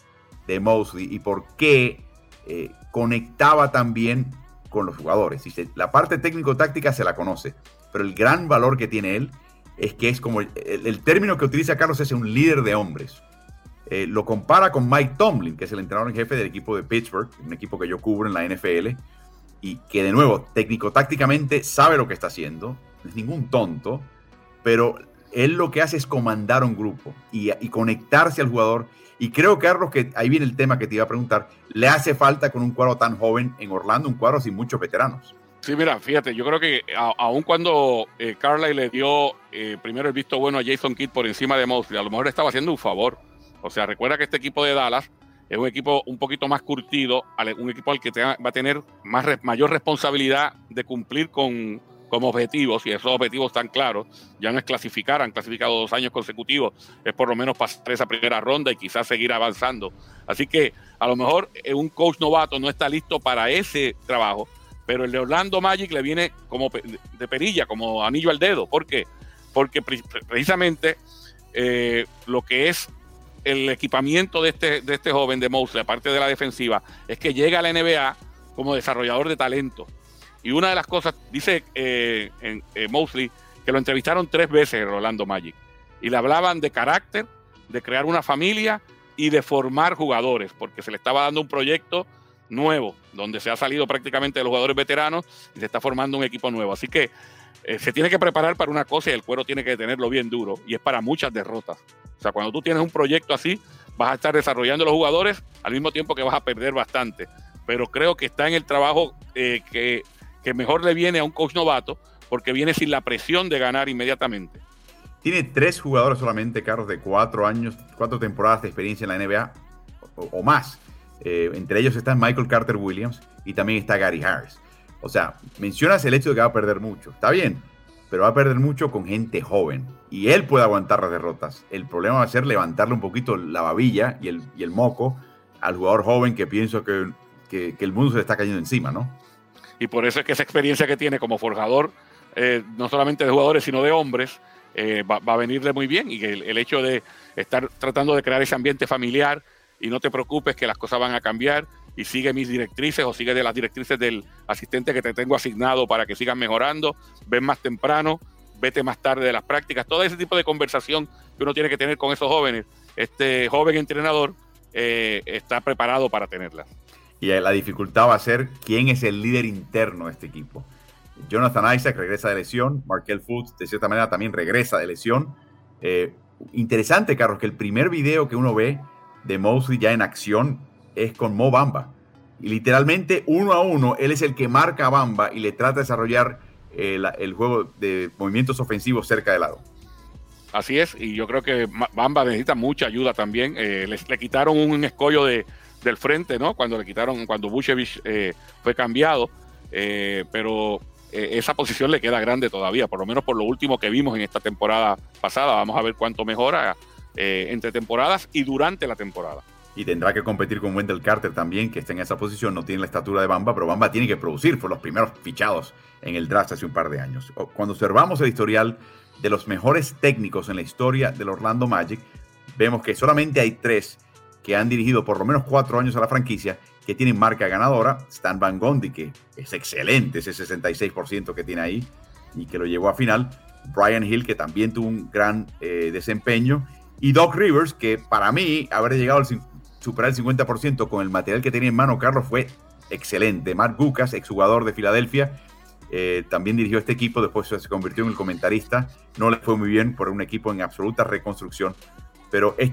de Mosley y por qué eh, conectaba también con los jugadores. la parte técnico-táctica se la conoce, pero el gran valor que tiene él es que es como el, término que utiliza Carlos es un líder de hombres. Eh, lo compara con Mike Tomlin, que es el entrenador en jefe del equipo de Pittsburgh, un equipo que yo cubro en la NFL, y que de nuevo, técnico-tácticamente sabe lo que está haciendo, no es ningún tonto, pero él lo que hace es comandar un grupo y, y conectarse al jugador y creo, Carlos, que ahí viene el tema que te iba a preguntar. ¿Le hace falta con un cuadro tan joven en Orlando, un cuadro sin muchos veteranos? Sí, mira, fíjate, yo creo que aun cuando eh, Carly le dio eh, primero el visto bueno a Jason Kidd por encima de Mosley, a lo mejor le estaba haciendo un favor. O sea, recuerda que este equipo de Dallas es un equipo un poquito más curtido, un equipo al que va a tener más, mayor responsabilidad de cumplir con, como objetivos, y esos objetivos están claros, ya no es clasificar, han clasificado dos años consecutivos, es por lo menos pasar esa primera ronda y quizás seguir avanzando. Así que a lo mejor eh, un coach novato no está listo para ese trabajo, pero el de Orlando Magic le viene como de perilla, como anillo al dedo. ¿Por qué? Porque precisamente eh, lo que es el equipamiento de este, de este joven de Mosley, aparte de la defensiva, es que llega a la NBA como desarrollador de talento. Y una de las cosas, dice eh, eh, Mosley, que lo entrevistaron tres veces en Orlando Magic. Y le hablaban de carácter, de crear una familia y de formar jugadores, porque se le estaba dando un proyecto nuevo, donde se ha salido prácticamente de los jugadores veteranos y se está formando un equipo nuevo. Así que eh, se tiene que preparar para una cosa y el cuero tiene que tenerlo bien duro, y es para muchas derrotas. O sea, cuando tú tienes un proyecto así, vas a estar desarrollando los jugadores al mismo tiempo que vas a perder bastante. Pero creo que está en el trabajo que que mejor le viene a un coach novato porque viene sin la presión de ganar inmediatamente. Tiene tres jugadores solamente, Carlos, de cuatro años, cuatro temporadas de experiencia en la NBA o, más. Eh, entre ellos están Michael Carter Williams y también está Gary Harris. O sea, mencionas el hecho de que va a perder mucho. Está bien, pero va a perder mucho con gente joven. Y él puede aguantar las derrotas. El problema va a ser levantarle un poquito la babilla y el, y el moco al jugador joven que pienso que, que, el mundo se le está cayendo encima, ¿no? y por eso es que esa experiencia que tiene como forjador, eh, no solamente de jugadores, sino de hombres, eh, va, a venirle muy bien. Y el, el, hecho de estar tratando de crear ese ambiente familiar y no te preocupes que las cosas van a cambiar y sigue mis directrices o sigue de las directrices del asistente que te tengo asignado para que sigan mejorando, ven más temprano, vete más tarde de las prácticas, todo ese tipo de conversación que uno tiene que tener con esos jóvenes, este joven entrenador eh, está preparado para tenerla y la dificultad va a ser quién es el líder interno de este equipo. Jonathan Isaac regresa de lesión. Markel Fultz, de cierta manera, también regresa de lesión. Eh, interesante, Carlos, que el primer video que uno ve de Mosley ya en acción es con Mo Bamba. Y literalmente, uno a uno, él es el que marca a Bamba y le trata de desarrollar eh, el juego de movimientos ofensivos cerca del lado. Así es, y yo creo que Bamba necesita mucha ayuda también. Eh, le, quitaron un escollo de, del frente, ¿no? Cuando le quitaron, cuando Bushevich eh, fue cambiado, eh, pero esa posición le queda grande todavía, por lo menos por lo último que vimos en esta temporada pasada. Vamos a ver cuánto mejora entre temporadas y durante la temporada. Y tendrá que competir con Wendell Carter también, que está en esa posición, no tiene la estatura de Bamba, pero Bamba tiene que producir, fue los primeros fichados en el draft hace un par de años. Cuando observamos el historial de los mejores técnicos en la historia del Orlando Magic, vemos que solamente hay tres que han dirigido por lo menos cuatro años a la franquicia que tienen marca ganadora. Stan Van Gundy, que es excelente ese 66% que tiene ahí y que lo llevó a final. Brian Hill, que también tuvo un gran eh, desempeño. Y Doc Rivers, que para mí haber llegado a superar el 50% con el material que tenía en mano Carlos fue excelente. Mark Bucas, exjugador de Filadelfia, eh, también dirigió este equipo, después se convirtió en el comentarista. No le fue muy bien por un equipo en absoluta reconstrucción. Pero hay,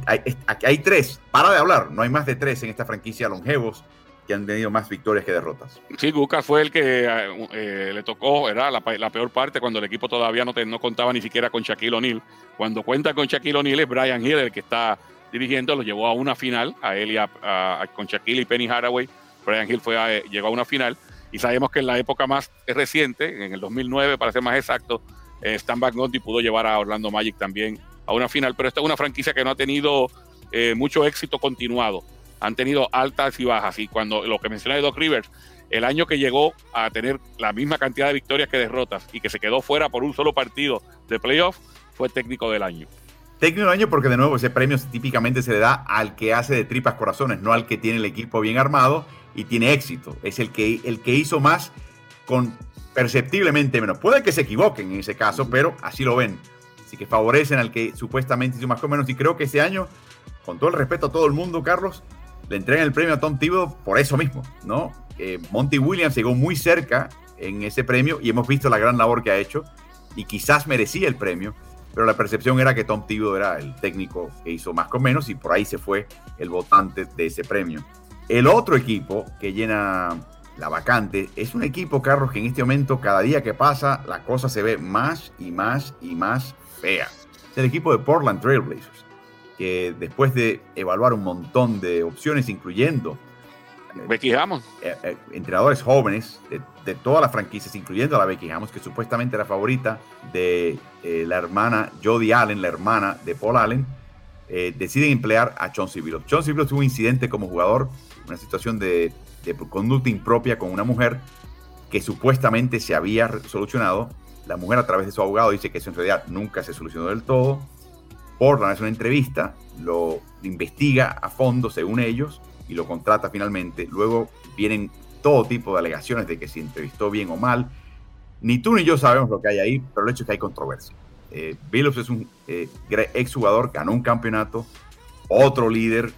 hay, tres, para de hablar, no hay más de tres en esta franquicia longevos que han tenido más victorias que derrotas. Sí, Lucas fue el que eh, eh, le tocó, era la, peor parte cuando el equipo todavía no, no contaba ni siquiera con Shaquille O'Neal. Cuando cuenta con Shaquille O'Neal es Brian Hill el que está dirigiendo, lo llevó a una final, a él y a, con Shaquille y Penny Haraway. Brian Hill fue llegó a una final y sabemos que en la época más reciente, en el 2009 para ser más exacto, eh, Stan Van Gundy pudo llevar a Orlando Magic también a una final, pero esta es una franquicia que no ha tenido eh, mucho éxito continuado. Han tenido altas y bajas. Y cuando lo que mencioné de Doc Rivers, el año que llegó a tener la misma cantidad de victorias que derrotas y que se quedó fuera por un solo partido de playoff, fue técnico del año. Técnico del año porque de nuevo ese premio típicamente se le da al que hace de tripas corazones, no al que tiene el equipo bien armado y tiene éxito. Es el que, el que hizo más con perceptiblemente menos. Puede que se equivoquen en ese caso, pero así lo ven. Así que favorecen al que supuestamente hizo más o menos. Y creo que ese año, con todo el respeto a todo el mundo, Carlos, le entregan el premio a Tom Thibodeau por eso mismo, ¿no? Monty Williams llegó muy cerca en ese premio y hemos visto la gran labor que ha hecho y quizás merecía el premio, pero la percepción era que Tom Thibodeau era el técnico que hizo más con menos y por ahí se fue el votante de ese premio. El otro equipo que llena la vacante es un equipo, Carlos, que en este momento, cada día que pasa, la cosa se ve más y más y más fea. Es el equipo de Portland Trailblazers, que después de evaluar un montón de opciones, incluyendo eh, Becky Hammond. Eh, eh, entrenadores jóvenes de, todas las franquicias, incluyendo a la Becky Hammond, que supuestamente era favorita de la hermana Jodie Allen, la hermana de Paul Allen, deciden emplear a Chauncey Billups. Chauncey Billups tuvo un incidente como jugador una situación de, conducta impropia con una mujer que supuestamente se había solucionado. La mujer a través de su abogado dice que eso en realidad nunca se solucionó del todo. Portland hace una entrevista, lo investiga a fondo según ellos y lo contrata finalmente. Luego vienen todo tipo de alegaciones de que se entrevistó bien o mal. Ni tú ni yo sabemos lo que hay ahí, pero el hecho es que hay controversia. Eh, es un eh, exjugador, ganó un campeonato, otro líder,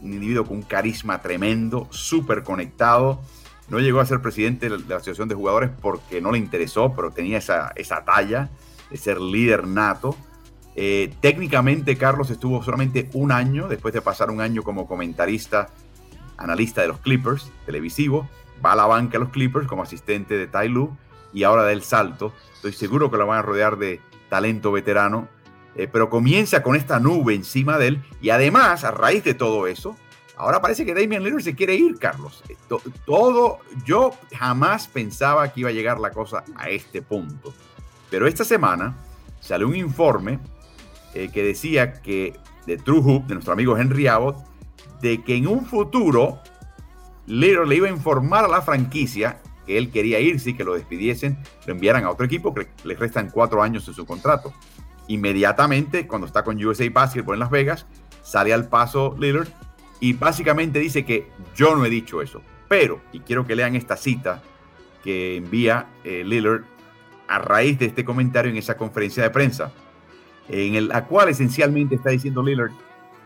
un individuo con un carisma tremendo, súper conectado. No llegó a ser presidente de la Asociación de Jugadores porque no le interesó, pero tenía esa, esa talla de ser líder nato. Eh, técnicamente, Carlos estuvo solamente un año, después de pasar un año como comentarista, analista de los Clippers, televisivo. Va a la banca a los Clippers como asistente de Ty Lue y ahora da el salto. Estoy seguro que lo van a rodear de talento veterano eh, pero comienza con esta nube encima de él y además, a raíz de todo eso, ahora parece que Damian Lillard se quiere ir, Carlos. Eh, todo, yo jamás pensaba que iba a llegar la cosa a este punto. Pero esta semana salió un informe eh, que decía que de True Hoop, de nuestro amigo Henry Abbott, de que en un futuro Lillard le iba a informar a la franquicia que él quería irse y que lo despidiesen, lo enviaran a otro equipo que le restan cuatro años de su contrato inmediatamente cuando está con USA Basketball en Las Vegas, sale al paso Lillard y básicamente dice que yo no he dicho eso. Pero, y quiero que lean esta cita que envía eh, Lillard a raíz de este comentario en esa conferencia de prensa, en la cual esencialmente está diciendo Lillard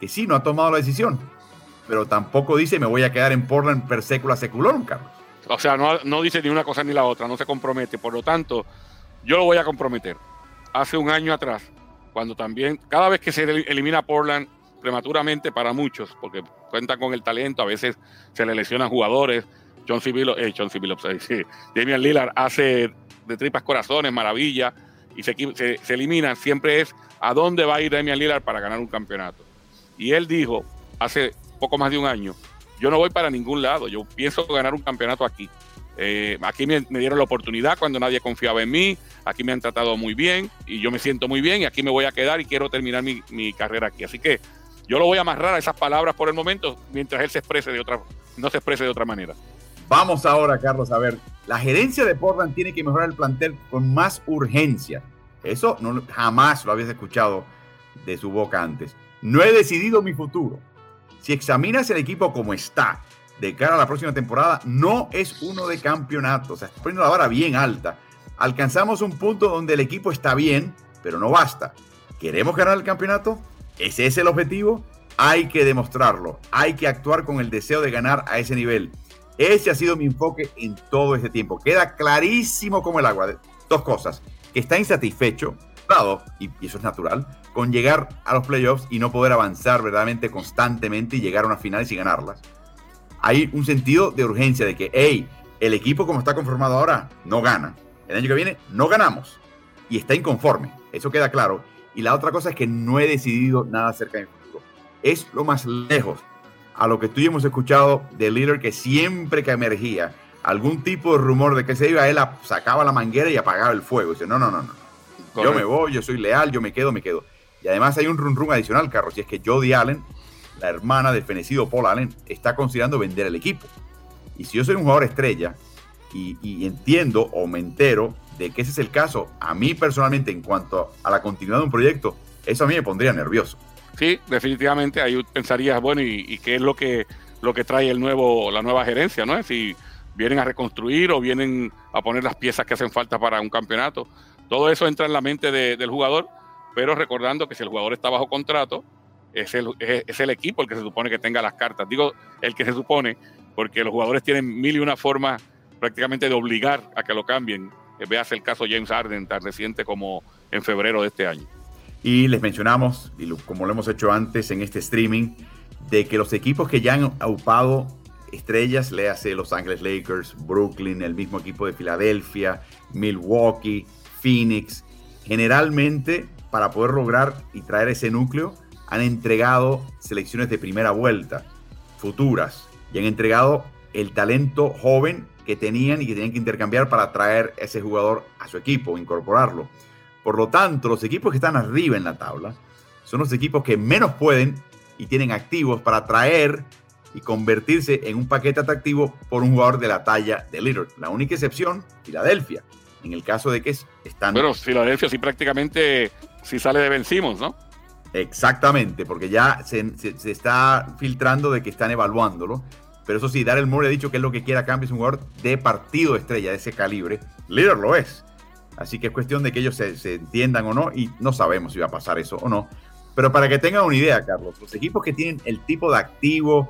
que sí, no ha tomado la decisión, pero tampoco dice me voy a quedar en Portland per secula seculorum, Carlos. O sea, no, no dice ni una cosa ni la otra, no se compromete. Por lo tanto, yo lo voy a comprometer. Hace un año atrás, cuando también, cada vez que se elimina Portland prematuramente para muchos, porque cuentan con el talento, a veces se le lesionan jugadores. John Civil, eh, John Civil, sí, Damian Lillard hace de tripas corazones, maravilla, y se, se, se eliminan. Siempre es a dónde va a ir Damian Lillard para ganar un campeonato. Y él dijo hace poco más de un año, yo no voy para ningún lado, yo pienso ganar un campeonato aquí. Eh, aquí me, dieron la oportunidad cuando nadie confiaba en mí, aquí me han tratado muy bien y yo me siento muy bien y aquí me voy a quedar y quiero terminar mi, carrera aquí. Así que yo lo voy a amarrar a esas palabras por el momento mientras él se exprese de otra, no se exprese de otra manera. Vamos ahora, Carlos, a ver, la gerencia de Portland tiene que mejorar el plantel con más urgencia. Eso jamás lo habías escuchado de su boca antes. No he decidido mi futuro. Si examinas el equipo como está de cara a la próxima temporada, no es uno de campeonato. O sea, está poniendo la vara bien alta. Alcanzamos un punto donde el equipo está bien, pero no basta. ¿Queremos ganar el campeonato? ¿Ese es el objetivo? Hay que demostrarlo. Hay que actuar con el deseo de ganar a ese nivel. Ese ha sido mi enfoque en todo este tiempo. Queda clarísimo como el agua. Dos cosas. Que está insatisfecho, dado, y eso es natural, con llegar a los playoffs y no poder avanzar verdaderamente constantemente y llegar a unas finales y ganarlas. Hay un sentido de urgencia de que, hey, el equipo como está conformado ahora no gana. El año que viene no ganamos. Y está inconforme. Eso queda claro. Y la otra cosa es que no he decidido nada acerca de mi futuro. Es lo más lejos a lo que tú y hemos escuchado de líder que siempre que emergía algún tipo de rumor de que se iba, él sacaba la manguera y apagaba el fuego. Dice, no, no, no, no. Yo me voy, yo soy leal, yo me quedo, me quedo. Y además hay un run run adicional, Carlos, y es que Jody Allen, la hermana del fenecido Paul Allen, está considerando vender el equipo. Y si yo soy un jugador estrella y, entiendo o me entero de que ese es el caso, a mí personalmente en cuanto a la continuidad de un proyecto, eso a mí me pondría nervioso. Sí, definitivamente ahí pensarías, bueno, ¿y, qué es lo que, lo que trae el nuevo, la nueva gerencia? ¿no? Si vienen a reconstruir o vienen a poner las piezas que hacen falta para un campeonato. Todo eso entra en la mente del jugador pero recordando que si el jugador está bajo contrato, es el, es, el equipo el que se supone que tenga las cartas. Digo, el que se supone, porque los jugadores tienen mil y una formas prácticamente de obligar a que lo cambien. Veas el caso James Harden, tan reciente como en febrero de este año. Y les mencionamos, y como lo hemos hecho antes en este streaming, de que los equipos que ya han aupado estrellas, léase Los Ángeles Lakers, Brooklyn, el mismo equipo de Filadelfia, Milwaukee, Phoenix, generalmente para poder lograr y traer ese núcleo, han entregado selecciones de primera vuelta, futuras, y han entregado el talento joven que tenían y que tenían que intercambiar para traer ese jugador a su equipo, incorporarlo. Por lo tanto, los equipos que están arriba en la tabla son los equipos que menos pueden y tienen activos para traer y convertirse en un paquete atractivo por un jugador de la talla de Lillard. La única excepción, Filadelfia, en el caso de que están... Bueno, Filadelfia sí prácticamente si sale de Ben Simmons, ¿no? Exactamente, porque ya se, está filtrando de que están evaluándolo. Pero eso sí, Darrell Moore ha dicho que es lo que quiera cambio, es un jugador de partido estrella de ese calibre. Líder lo es. Así que es cuestión de que ellos se, se, entiendan o no, y no sabemos si va a pasar eso o no. Pero para que tengan una idea, Carlos, los equipos que tienen el tipo de activo,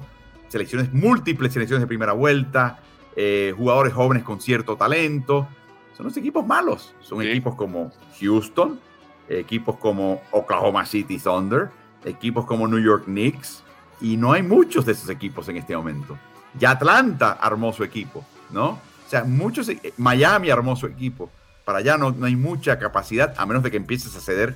selecciones múltiples, selecciones de primera vuelta, eh, jugadores jóvenes con cierto talento, son los equipos malos. Son equipos como Houston, equipos como Oklahoma City Thunder, equipos como New York Knicks, y no hay muchos de esos equipos en este momento. Ya Atlanta armó su equipo, ¿no? O sea, muchos, e, Miami armó su equipo. Para allá no, no hay mucha capacidad, a menos de que empieces a ceder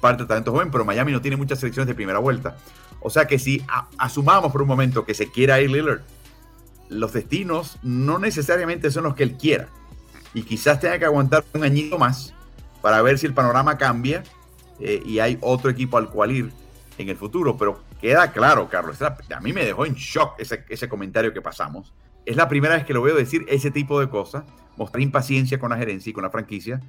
parte de talento joven, pero Miami no tiene muchas selecciones de primera vuelta. O sea que si asumamos por un momento que se quiera ir Lillard, los destinos no necesariamente son los que él quiera. Y quizás tenga que aguantar un añito más para ver si el panorama cambia eh, y hay otro equipo al cual ir en el futuro. Pero queda claro, Carlos, a mí me dejó en shock ese, ese comentario que pasamos. Es la primera vez que lo veo decir ese tipo de cosas, mostrar impaciencia con la gerencia y con la franquicia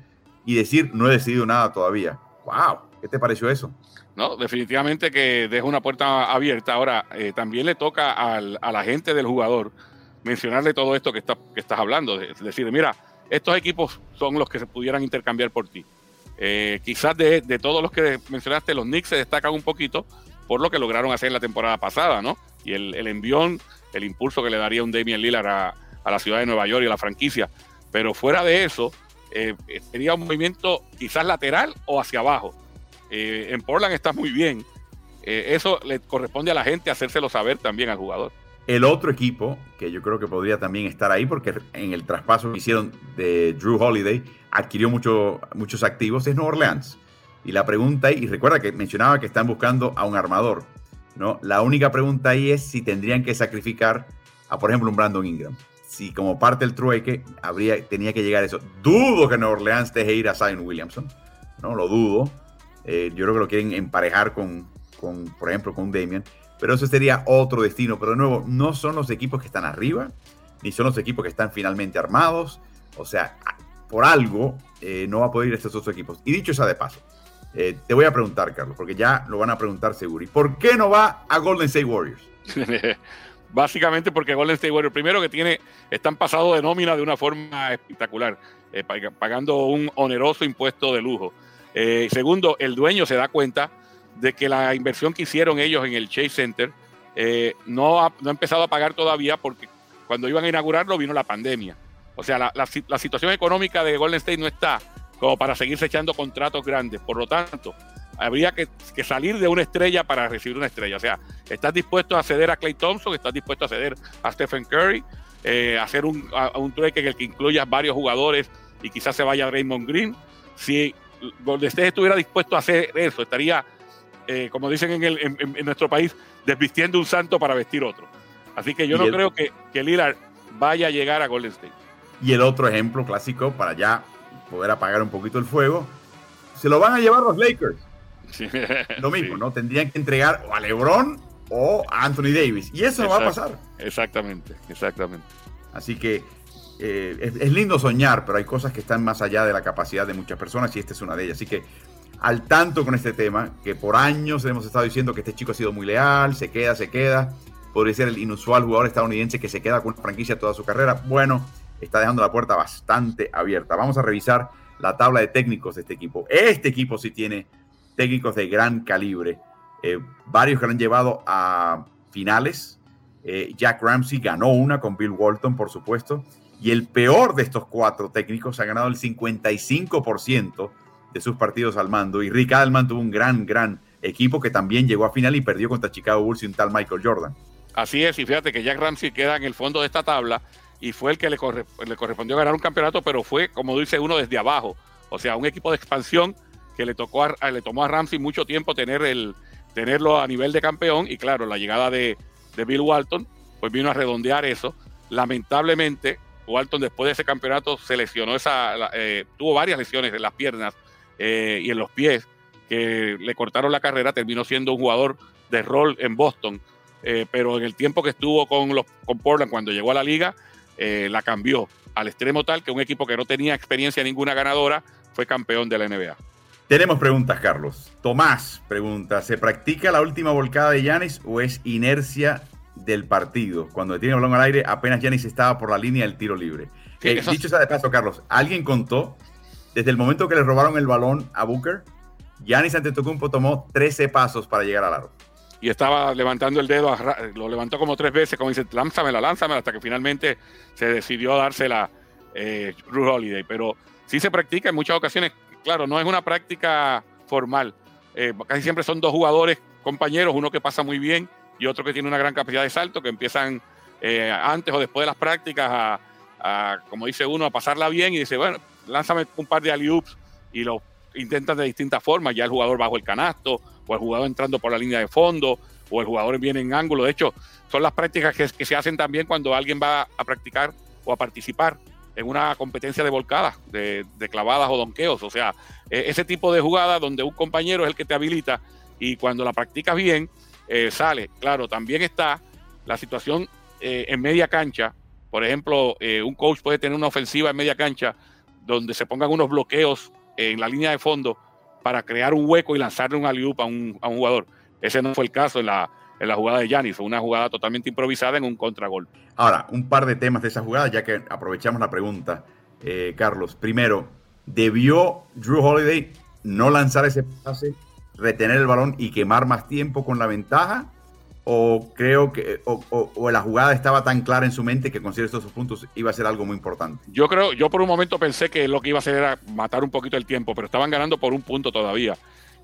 y decir no he decidido nada todavía. ¡Wow! ¿Qué te pareció eso? No, definitivamente que deja una puerta abierta. Ahora, eh, también le toca al, a la gente del jugador mencionarle todo esto que, está, que estás hablando. Es decir, mira, estos equipos son los que se pudieran intercambiar por ti. Eh, quizás de, todos los que mencionaste, los Knicks se destacan un poquito por lo que lograron hacer la temporada pasada, ¿no? Y el, el envión, el impulso que le daría un Damian Lillard a, a la ciudad de Nueva York y a la franquicia. Pero fuera de eso, eh, sería un movimiento quizás lateral o hacia abajo. Eh, en Portland está muy bien. eso le corresponde a la gente hacérselo saber también al jugador. El otro equipo que yo creo que podría también estar ahí, porque en el traspaso que hicieron de Drew Holiday adquirió mucho, muchos activos, es Nueva Orleans. Y la pregunta, y recuerda que mencionaba que están buscando a un armador, ¿no? La única pregunta ahí es si tendrían que sacrificar a, por ejemplo, un Brandon Ingram. Si como parte del trueque habría, tenía que llegar eso. Dudo que Nueva Orleans deje ir a Zion Williamson, ¿no? Lo dudo. Eh, yo creo que lo quieren emparejar con, con, por ejemplo, con Damian pero eso sería otro destino. Pero de nuevo, no son los equipos que están arriba, ni son los equipos que están finalmente armados. O sea, por algo eh, no va a poder ir estos otros equipos. Y dicho sea de paso, eh, te voy a preguntar, Carlos, porque ya lo van a preguntar seguro. ¿Y por qué no va a Golden State Warriors? Básicamente porque Golden State Warriors, primero que tiene, están pasados de nómina de una forma espectacular, pagando un oneroso impuesto de lujo. Segundo, el dueño se da cuenta de que la inversión que hicieron ellos en el Chase Center eh, no, ha, no, ha, empezado a pagar todavía porque cuando iban a inaugurarlo vino la pandemia. O sea, la, la, situación económica de Golden State no está como para seguirse echando contratos grandes. Por lo tanto, habría que, que, salir de una estrella para recibir una estrella. O sea, estás dispuesto a ceder a Clay Thompson, estás dispuesto a ceder a Stephen Curry, eh, hacer un, a, un trueque en el que incluyas varios jugadores y quizás se vaya Raymond Green. Si Golden State estuviera dispuesto a hacer eso, estaría eh, como dicen en, el, en, nuestro país, desvistiendo un santo para vestir otro. Así que yo no creo que, que Lillard vaya a llegar a Golden State. Y el otro ejemplo clásico para ya poder apagar un poquito el fuego, se lo van a llevar los Lakers. Lo mismo, ¿no? Tendrían que entregar o a LeBron o a Anthony Davis. Y eso no va a pasar. Exactamente, exactamente. Así que eh, es, lindo soñar, pero hay cosas que están más allá de la capacidad de muchas personas y esta es una de ellas. Así que al tanto con este tema, que por años hemos estado diciendo que este chico ha sido muy leal, se queda, se queda. Podría ser el inusual jugador estadounidense que se queda con una franquicia toda su carrera. Bueno, está dejando la puerta bastante abierta. Vamos a revisar la tabla de técnicos de este equipo. Este equipo sí tiene técnicos de gran calibre. Eh, varios que lo han llevado a finales. Eh, Jack Ramsey ganó una con Bill Walton, por supuesto. Y el peor de estos cuatro técnicos ha ganado el 55% de sus partidos al mando. Y Rick Adelman tuvo un gran, gran equipo que también llegó a final y perdió contra Chicago Bulls y un tal Michael Jordan. Así es, y fíjate que Jack Ramsey queda en el fondo de esta tabla y fue el que le, le correspondió ganar un campeonato, pero fue, como dice uno, desde abajo. O sea, un equipo de expansión que le, tocó le tomó a Ramsey mucho tiempo tener el, tenerlo a nivel de campeón y claro, la llegada de, de Bill Walton pues vino a redondear eso. Lamentablemente, Walton después de ese campeonato se lesionó esa, eh, tuvo varias lesiones en las piernas eh, y en los pies que le cortaron la carrera, terminó siendo un jugador de rol en Boston, eh, pero en el tiempo que estuvo con, los, con Portland cuando llegó a la liga, la cambió al extremo tal que un equipo que no tenía experiencia ninguna ganadora fue campeón de la NBA. Tenemos preguntas, Carlos. Tomás pregunta, ¿se practica la última volcada de Yanis o es inercia del partido? Cuando tiene el balón al aire, apenas Yanis estaba por la línea del tiro libre. dicho sea de paso, Carlos, alguien contó desde el momento que le robaron el balón a Booker, Giannis Antetokounmpo tomó 13 pasos para llegar al aro. Y estaba levantando el dedo, lo levantó como tres veces, como dice, lánzamela, lánzamela, hasta que finalmente se decidió dársela eh, Drew Holiday. Pero sí se practica en muchas ocasiones. Claro, no es una práctica formal. Eh, casi siempre son dos jugadores compañeros, uno que pasa muy bien y otro que tiene una gran capacidad de salto, que empiezan eh, antes o después de las prácticas a, como dice uno, a pasarla bien y dice, bueno, lánzame un par de alley y lo intentas de distintas formas, ya el jugador bajo el canasto, o el jugador entrando por la línea de fondo, o el jugador viene en ángulo. De hecho, son las prácticas que, se hacen también cuando alguien va a practicar o a participar en una competencia de volcadas, de, clavadas o donqueos. O sea, e, ese tipo de jugada donde un compañero es el que te habilita y cuando la practicas bien, eh, sale. Claro, también está la situación eh, en media cancha. Por ejemplo, eh, un coach puede tener una ofensiva en media cancha donde se pongan unos bloqueos en la línea de fondo para crear un hueco y lanzarle un alley a un, jugador. Ese no fue el caso en la, en la jugada de Yanis, fue una jugada totalmente improvisada en un contragol. Ahora, un par de temas de esa jugada, ya que aprovechamos la pregunta, Carlos. Primero, ¿debió Drew Holiday no lanzar ese pase, retener el balón y quemar más tiempo con la ventaja? o creo que o, la jugada estaba tan clara en su mente que conseguir estos puntos iba a ser algo muy importante. Yo creo, yo por un momento pensé que lo que iba a hacer era matar un poquito el tiempo, pero estaban ganando por un punto todavía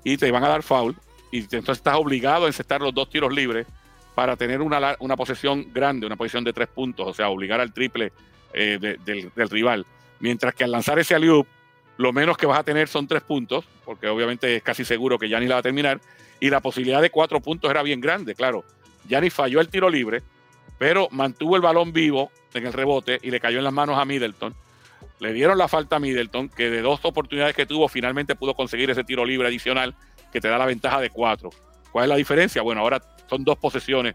y te iban a dar foul y entonces estás obligado a encestar los dos tiros libres para tener una, una posesión grande, una posición de tres puntos, o sea, obligar al triple eh, del, rival. Mientras que al lanzar ese alley lo menos que vas a tener son tres puntos, porque obviamente es casi seguro que Giannis la va a terminar, y la posibilidad de cuatro puntos era bien grande, claro. Giannis falló el tiro libre, pero mantuvo el balón vivo en el rebote y le cayó en las manos a Middleton. Le dieron la falta a Middleton, que de dos oportunidades que tuvo, finalmente pudo conseguir ese tiro libre adicional que te da la ventaja de cuatro. ¿Cuál es la diferencia? Bueno, ahora son dos posesiones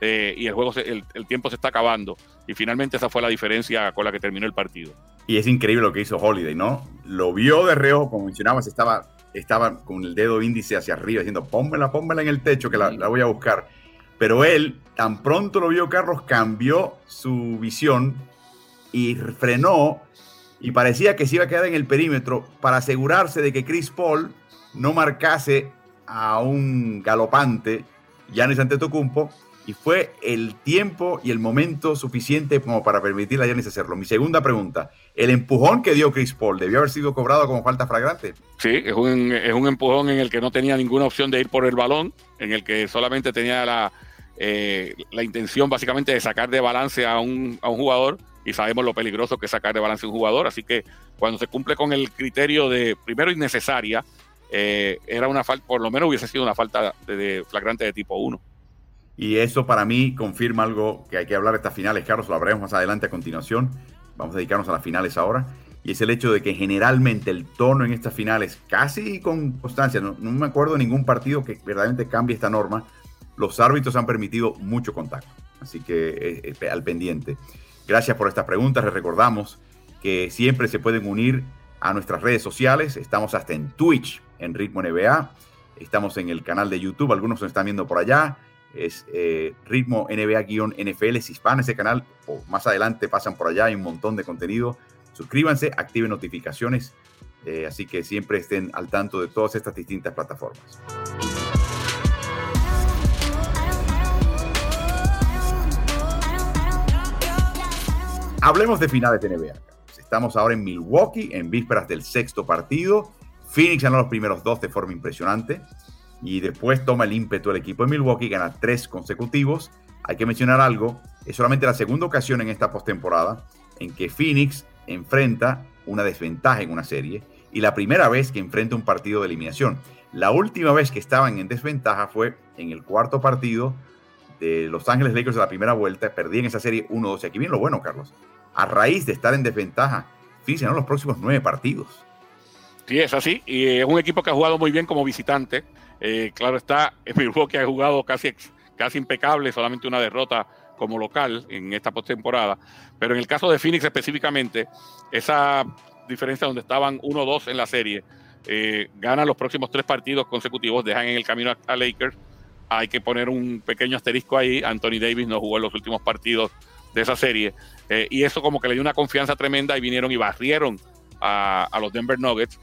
eh, y el juego, el, tiempo se está acabando. Y finalmente esa fue la diferencia con la que terminó el partido. Y es increíble lo que hizo Holiday, ¿no? Lo vio de reojo, como mencionabas, estaba, estaba con el dedo índice hacia arriba diciendo, pónmela, pónmela en el techo que la, la voy a buscar. Pero él, tan pronto lo vio Carlos, cambió su visión y frenó y parecía que se iba a quedar en el perímetro para asegurarse de que Chris Paul no marcase a un galopante Giannis Antetokounmpo y fue el tiempo y el momento suficiente como para permitirle a Giannis hacerlo. Mi segunda pregunta, ¿el empujón que dio Chris Paul debió haber sido cobrado como falta flagrante? Sí, es un, es un empujón en el que no tenía ninguna opción de ir por el balón, en el que solamente tenía la, eh, la intención básicamente de sacar de balance a un, a un jugador y sabemos lo peligroso que es sacar de balance a un jugador, así que cuando se cumple con el criterio de primero innecesaria, eh, era una falta, por lo menos hubiese sido una falta de, flagrante de tipo 1. Y eso para mí confirma algo que hay que hablar de estas finales, Carlos, lo hablaremos más adelante a continuación. Vamos a dedicarnos a las finales ahora. Y es el hecho de que generalmente el tono en estas finales, casi con constancia, no, me acuerdo de ningún partido que verdaderamente cambie esta norma, los árbitros han permitido mucho contacto. Así que eh, eh, al pendiente. Gracias por estas preguntas. Les recordamos que siempre se pueden unir a nuestras redes sociales. Estamos hasta en Twitch en Ritmo NBA. Estamos en el canal de YouTube, algunos nos están viendo por allá. Es eh, Ritmo NBA-NFL, es hispana ese canal, o más adelante pasan por allá, hay un montón de contenido. Suscríbanse, activen notificaciones, eh, así que siempre estén al tanto de todas estas distintas plataformas. Hablemos de finales de NBA. Estamos ahora en Milwaukee, en vísperas del sexto partido. Phoenix ganó los primeros dos de forma impresionante y después toma el ímpetu el equipo de Milwaukee, gana tres consecutivos. Hay que mencionar algo, es solamente la segunda ocasión en esta postemporada en que Phoenix enfrenta una desventaja en una serie y la primera vez que enfrenta un partido de eliminación. La última vez que estaban en desventaja fue en el cuarto partido de Los Ángeles Lakers de la primera vuelta, perdían esa serie 1-2. Y aquí viene lo bueno, Carlos. A raíz de estar en desventaja, Phoenix ganó los próximos nueve partidos. Sí, es así. Y es un equipo que ha jugado muy bien como visitante. Eh, claro está, Milwaukee ha jugado casi, casi impecable, solamente una derrota como local en esta postemporada. Pero en el caso de Phoenix específicamente, esa diferencia donde estaban 1-2 en la serie, eh, ganan los próximos tres partidos consecutivos, dejan en el camino a, Lakers. Hay que poner un pequeño asterisco ahí. Anthony Davis no jugó en los últimos partidos de esa serie. Eh, y eso como que le dio una confianza tremenda y vinieron y barrieron a, los Denver Nuggets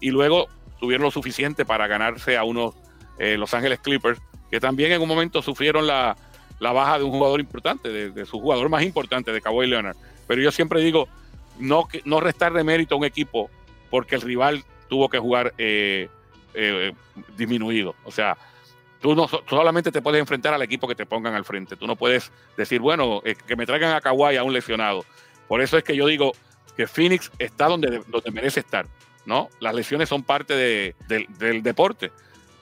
y luego tuvieron lo suficiente para ganarse a unos eh, Los Ángeles Clippers, que también en un momento sufrieron la, baja de un jugador importante, de, su jugador más importante, de Kawhi Leonard. Pero yo siempre digo, no, no restar de mérito a un equipo porque el rival tuvo que jugar eh, disminuido. O sea, tú no solamente te puedes enfrentar al equipo que te pongan al frente. Tú no puedes decir, bueno, que me traigan a Kawhi a un lesionado. Por eso es que yo digo que Phoenix está donde, donde merece estar. ¿No? Las lesiones son parte del deporte.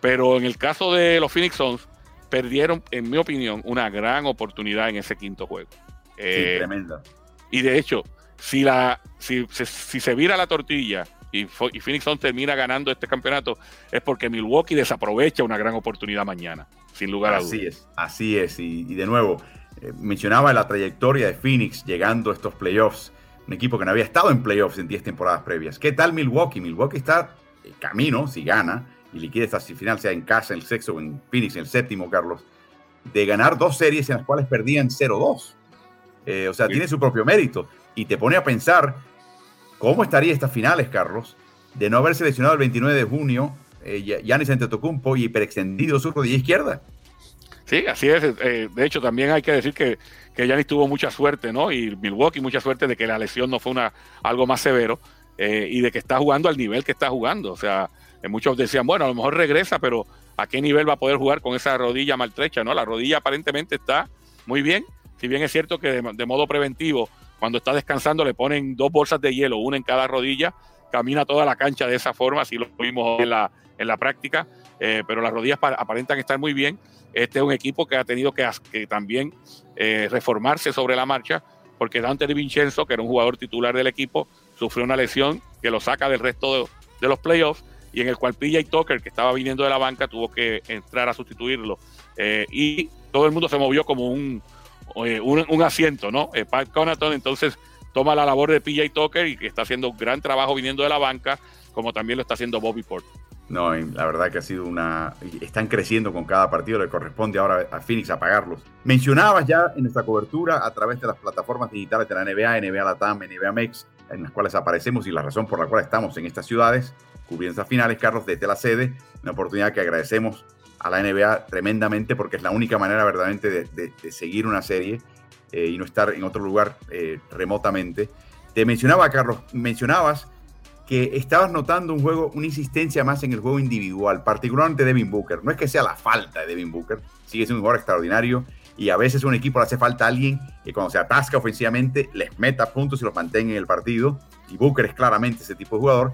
Pero en el caso de los Phoenix Suns, perdieron, en mi opinión, una gran oportunidad en ese quinto juego. Eh, tremenda. Y de hecho, si, la, si, se vira la tortilla y, Phoenix Suns termina ganando este campeonato, es porque Milwaukee desaprovecha una gran oportunidad mañana, sin lugar a dudas. Así es, así es. Y, de nuevo, eh, mencionaba la trayectoria de Phoenix llegando a estos playoffs un equipo que no había estado en playoffs en 10 temporadas previas. ¿Qué tal Milwaukee? Milwaukee está en camino, si gana, y liquida esta final, sea en casa, en el sexto, o en Phoenix, en el séptimo, Carlos, de ganar dos series en las cuales perdían 0-2. Eh, o sea, tiene su propio mérito. Y te pone a pensar cómo estaría estas finales, Carlos, de no haber seleccionado el 29 de junio eh, Giannis Antetokounmpo y hiperextendido su rodilla izquierda. Sí, así es. Eh, de hecho, también hay que decir que, que Giannis tuvo mucha suerte, ¿no? Y Milwaukee mucha suerte de que la lesión no fue una, algo más severo eh, y de que está jugando al nivel que está jugando. O sea, eh, muchos decían, bueno, a lo mejor regresa, pero ¿a qué nivel va a poder jugar con esa rodilla maltrecha, ¿no? La rodilla aparentemente está muy bien. Si bien es cierto que de, modo preventivo, cuando está descansando, le ponen dos bolsas de hielo, una en cada rodilla, camina toda la cancha de esa forma, así lo vimos en la, en la práctica, pero las rodillas aparentan estar muy bien este es un equipo que ha tenido que, también eh, reformarse sobre la marcha, porque Dante Di Vincenzo, que era un jugador titular del equipo, sufrió una lesión que lo saca del resto de, los playoffs y en el cual PJ Tucker, que estaba viniendo de la banca, tuvo que entrar a sustituirlo. Eh, y todo el mundo se movió como un, eh, un, asiento, ¿no? Pat Conaton entonces toma la labor de PJ Tucker y que está haciendo un gran trabajo viniendo de la banca, como también lo está haciendo Bobby Porter. No, la verdad que ha sido una... Están creciendo con cada partido, le corresponde ahora a Phoenix apagarlos. Mencionabas ya en nuestra cobertura a través de las plataformas digitales de la NBA, NBA Latam, NBA Mex, en las cuales aparecemos y la razón por la cual estamos en estas ciudades, cubriendo finales, Carlos, desde la sede, una oportunidad que agradecemos a la NBA tremendamente porque es la única manera verdaderamente de, seguir una serie eh, y no estar en otro lugar eh, remotamente. Te mencionaba, Carlos, mencionabas que estabas notando un juego, una insistencia más en el juego individual, particularmente Devin Booker. No es que sea la falta de Devin Booker, sigue siendo un jugador extraordinario y a veces un equipo le hace falta alguien que cuando se atasca ofensivamente les meta puntos y los mantenga en el partido. Y Booker es claramente ese tipo de jugador.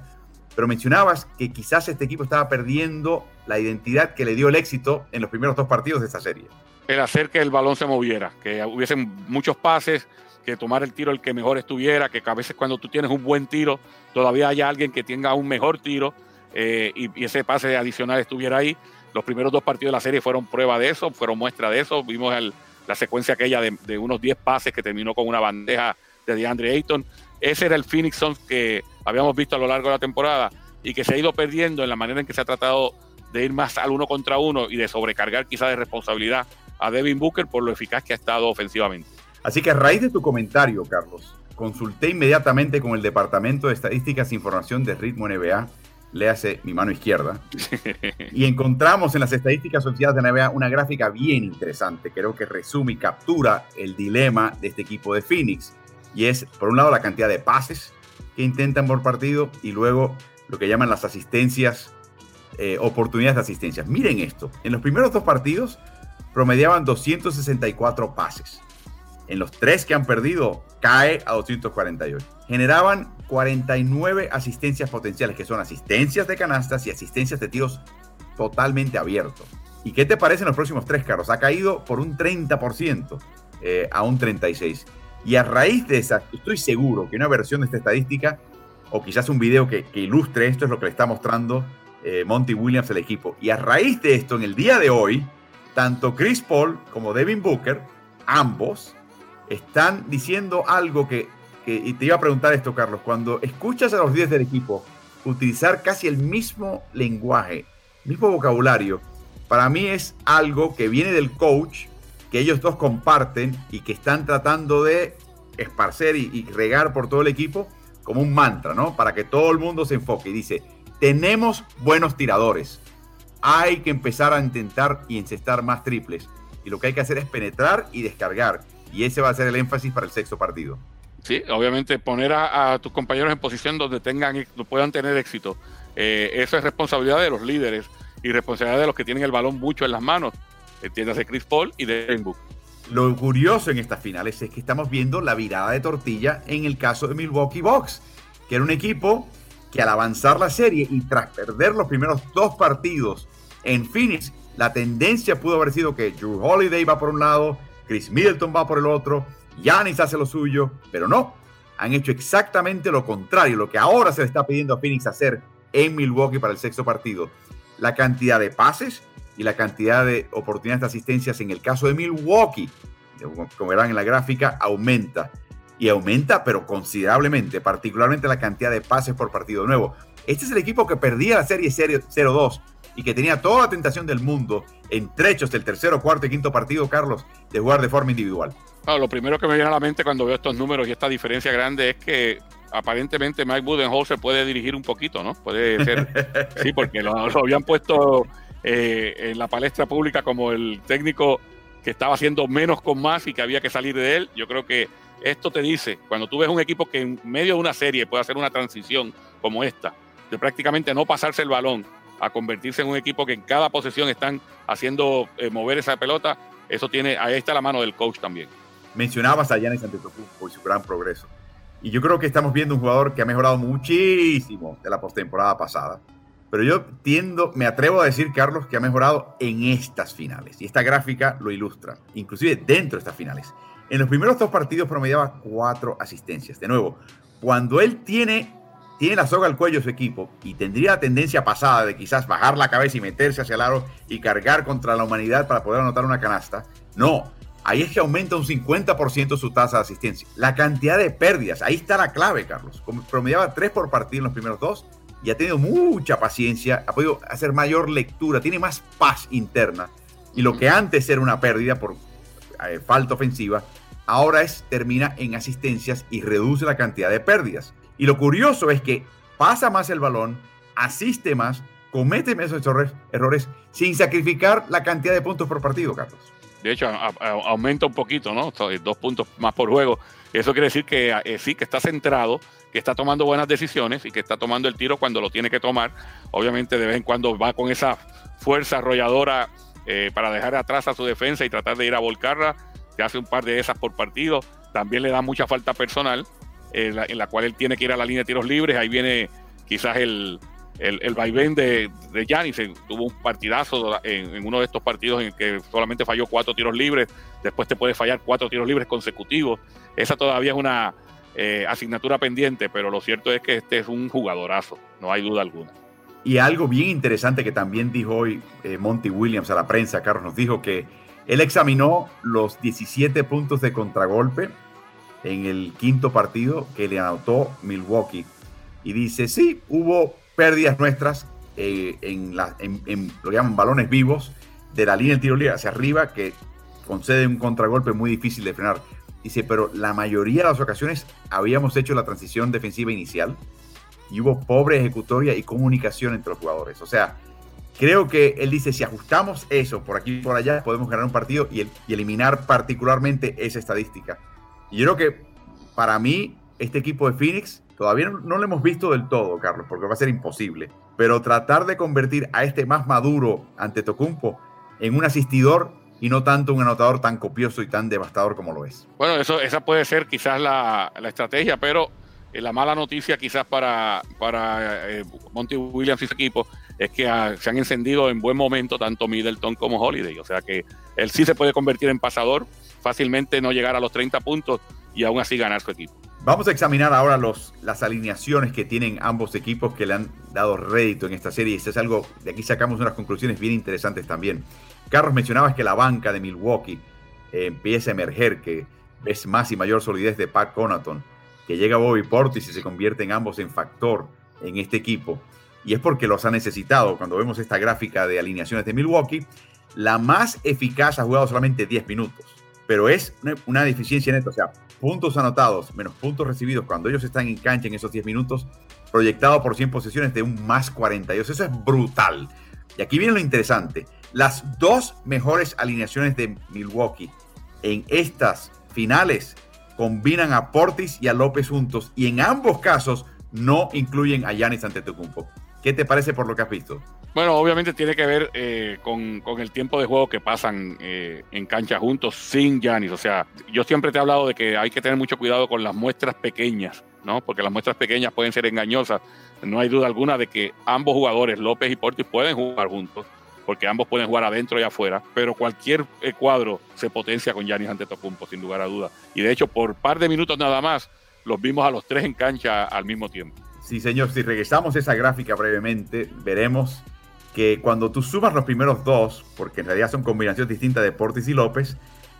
Pero mencionabas que quizás este equipo estaba perdiendo la identidad que le dio el éxito en los primeros dos partidos de esta serie. El hacer que el balón se moviera, que hubiesen muchos pases, que tomar el tiro el que mejor estuviera, que a veces cuando tú tienes un buen tiro, todavía haya alguien que tenga un mejor tiro eh, y, ese pase adicional estuviera ahí. Los primeros dos partidos de la serie fueron prueba de eso, fueron muestra de eso. Vimos la secuencia aquella de, unos 10 pases que terminó con una bandeja de DeAndre Ayton. Ese era el Phoenix Suns que habíamos visto a lo largo de la temporada y que se ha ido perdiendo en la manera en que se ha tratado de ir más al uno contra uno y de sobrecargar quizás de responsabilidad a Devin Booker por lo eficaz que ha estado ofensivamente. Así que a raíz de tu comentario, Carlos, consulté inmediatamente con el Departamento de Estadísticas e Información de Ritmo NBA, le hace mi mano izquierda, y encontramos en las estadísticas oficiales de NBA una gráfica bien interesante, creo que resume y captura el dilema de este equipo de Phoenix, y es, por un lado, la cantidad de pases que intentan por partido, y luego lo que llaman las asistencias, eh, oportunidades de asistencia. Miren esto, en los primeros dos partidos promediaban 264 pases en los tres que han perdido, cae a 248. Generaban 49 asistencias potenciales, que son asistencias de canastas y asistencias de tiros totalmente abiertos. ¿Y qué te parece en los próximos tres carros? Ha caído por un 30% eh, a un 36%. Y a raíz de esa, estoy seguro que una versión de esta estadística, o quizás un video que, ilustre esto, es lo que le está mostrando eh, Monty Williams al equipo. Y a raíz de esto, en el día de hoy, tanto Chris Paul como Devin Booker, ambos, están diciendo algo que, y te iba a preguntar esto, Carlos, cuando escuchas a los 10 del equipo utilizar casi el mismo lenguaje, mismo vocabulario, para mí es algo que viene del coach, que ellos dos comparten y que están tratando de esparcer y, y regar por todo el equipo como un mantra, ¿no? Para que todo el mundo se enfoque y dice, tenemos buenos tiradores, hay que empezar a intentar y encestar más triples. Y lo que hay que hacer es penetrar y descargar. Y ese va a ser el énfasis para el sexto partido. Sí, obviamente poner a, tus compañeros en posición donde tengan puedan tener éxito. Eh, eso es responsabilidad de los líderes y responsabilidad de los que tienen el balón mucho en las manos. Entiéndase Chris Paul y Devin Book. Lo curioso en estas finales es que estamos viendo la virada de tortilla en el caso de Milwaukee Bucks, que era un equipo que al avanzar la serie y tras perder los primeros dos partidos en Phoenix, la tendencia pudo haber sido que Drew Holiday va por un lado, Chris Middleton va por el otro, Giannis hace lo suyo, pero no, han hecho exactamente lo contrario, lo que ahora se le está pidiendo a Phoenix hacer en Milwaukee para el sexto partido. La cantidad de pases y la cantidad de oportunidades de asistencias en el caso de Milwaukee, como verán en la gráfica, aumenta. Y aumenta, pero considerablemente, particularmente la cantidad de pases por partido nuevo. Este es el equipo que perdía la serie 0-2 y que tenía toda la tentación del mundo en trechos del tercero, cuarto y quinto partido, Carlos, de jugar de forma individual. lo primero que me viene a la mente cuando veo estos números y esta diferencia grande es que aparentemente Mike Budenholzer puede dirigir un poquito, ¿no? Puede ser, sí, porque lo, habían puesto eh, en la palestra pública como el técnico que estaba haciendo menos con más y que había que salir de él. Yo creo que esto te dice, cuando tú ves un equipo que en medio de una serie puede hacer una transición como esta, de prácticamente no pasarse el balón a convertirse en un equipo que en cada posesión están haciendo eh, mover esa pelota, eso tiene, ahí está la mano del coach también. Mencionabas a Giannis Antetokounmpo y su gran progreso. Y yo creo que estamos viendo un jugador que ha mejorado muchísimo de la postemporada pasada. Pero yo tiendo, me atrevo a decir, Carlos, que ha mejorado en estas finales. Y esta gráfica lo ilustra, inclusive dentro de estas finales. En los primeros dos partidos promediaba cuatro asistencias. De nuevo, cuando él tiene, tiene la soga al cuello su equipo y tendría la tendencia pasada de quizás bajar la cabeza y meterse hacia el aro y cargar contra la humanidad para poder anotar una canasta, no. Ahí es que aumenta un 50% su tasa de asistencia. La cantidad de pérdidas, ahí está la clave, Carlos. Promediaba tres por partido en los primeros dos y ha tenido mucha paciencia, ha podido hacer mayor lectura, tiene más paz interna. Y lo que antes era una pérdida por eh, falta ofensiva, ahora es, termina en asistencias y reduce la cantidad de pérdidas. Y lo curioso es que pasa más el balón, asiste más, comete menos errores, errores sin sacrificar la cantidad de puntos por partido, Carlos. De hecho, aumenta un poquito, ¿no? Dos puntos más por juego. Eso quiere decir que eh, sí, que está centrado, que está tomando buenas decisiones y que está tomando el tiro cuando lo tiene que tomar. Obviamente, de vez en cuando va con esa fuerza arrolladora eh, para dejar atrás a su defensa y tratar de ir a volcarla hace un par de esas por partido. También le da mucha falta personal, en la, cual él tiene que ir a la línea de tiros libres. Ahí viene quizás el, el, vaivén de, Giannis. Tuvo un partidazo en, uno de estos partidos en el que solamente falló cuatro tiros libres. Después te puede fallar cuatro tiros libres consecutivos. Esa todavía es una eh, asignatura pendiente, pero lo cierto es que este es un jugadorazo, no hay duda alguna. Y algo bien interesante que también dijo hoy eh, Monty Williams a la prensa, Carlos, nos dijo que él examinó los 17 puntos de contragolpe en el quinto partido que le anotó Milwaukee y dice, sí, hubo pérdidas nuestras eh, en, la, en, llaman balones vivos de la línea del tiro libre hacia arriba que concede un contragolpe muy difícil de frenar. Dice, pero la mayoría de las ocasiones habíamos hecho la transición defensiva inicial y hubo pobre ejecutoria y comunicación entre los jugadores. O sea, Creo que él dice, si ajustamos eso por aquí y por allá, podemos ganar un partido y, eliminar particularmente esa estadística. Y yo creo que para mí, este equipo de Phoenix todavía no, lo hemos visto del todo, Carlos, porque va a ser imposible. Pero tratar de convertir a este más maduro ante Tocumpo en un asistidor y no tanto un anotador tan copioso y tan devastador como lo es. Bueno, eso, esa puede ser quizás la, la estrategia, pero eh, la mala noticia quizás para, para eh, Monty Williams y su equipo es que se han encendido en buen momento tanto Middleton como Holiday. O sea que él sí se puede convertir en pasador, fácilmente no llegar a los 30 puntos y aún así ganar su equipo. Vamos a examinar ahora los, las alineaciones que tienen ambos equipos que le han dado rédito en esta serie. Esto es algo, de aquí sacamos unas conclusiones bien interesantes también. Carlos, mencionabas que la banca de Milwaukee eh, empieza a emerger, que es más y mayor solidez de Pat Conaton, que llega Bobby Portis y se convierte en ambos en factor en este equipo y es porque los ha necesitado. Cuando vemos esta gráfica de alineaciones de Milwaukee, la más eficaz ha jugado solamente 10 minutos, pero es una, deficiencia neta, o sea, puntos anotados menos puntos recibidos cuando ellos están en cancha en esos 10 minutos, proyectado por 100 posesiones de un más 42. Eso es brutal. Y aquí viene lo interesante. Las dos mejores alineaciones de Milwaukee en estas finales combinan a Portis y a López juntos y en ambos casos no incluyen a Yanis Antetokounmpo. ¿Qué te parece por lo que has visto? Bueno, obviamente tiene que ver eh, con, el tiempo de juego que pasan eh, en cancha juntos sin Yanis. O sea, yo siempre te he hablado de que hay que tener mucho cuidado con las muestras pequeñas, ¿no? Porque las muestras pequeñas pueden ser engañosas. No hay duda alguna de que ambos jugadores, López y Portis, pueden jugar juntos, porque ambos pueden jugar adentro y afuera, pero cualquier eh, cuadro se potencia con Yanis Antetokounmpo, sin lugar a duda. Y de hecho, por par de minutos nada más, los vimos a los tres en cancha al mismo tiempo. Sí, señor, si regresamos esa gráfica brevemente, veremos que cuando tú sumas los primeros dos, porque en realidad son combinaciones distintas de Portis y López,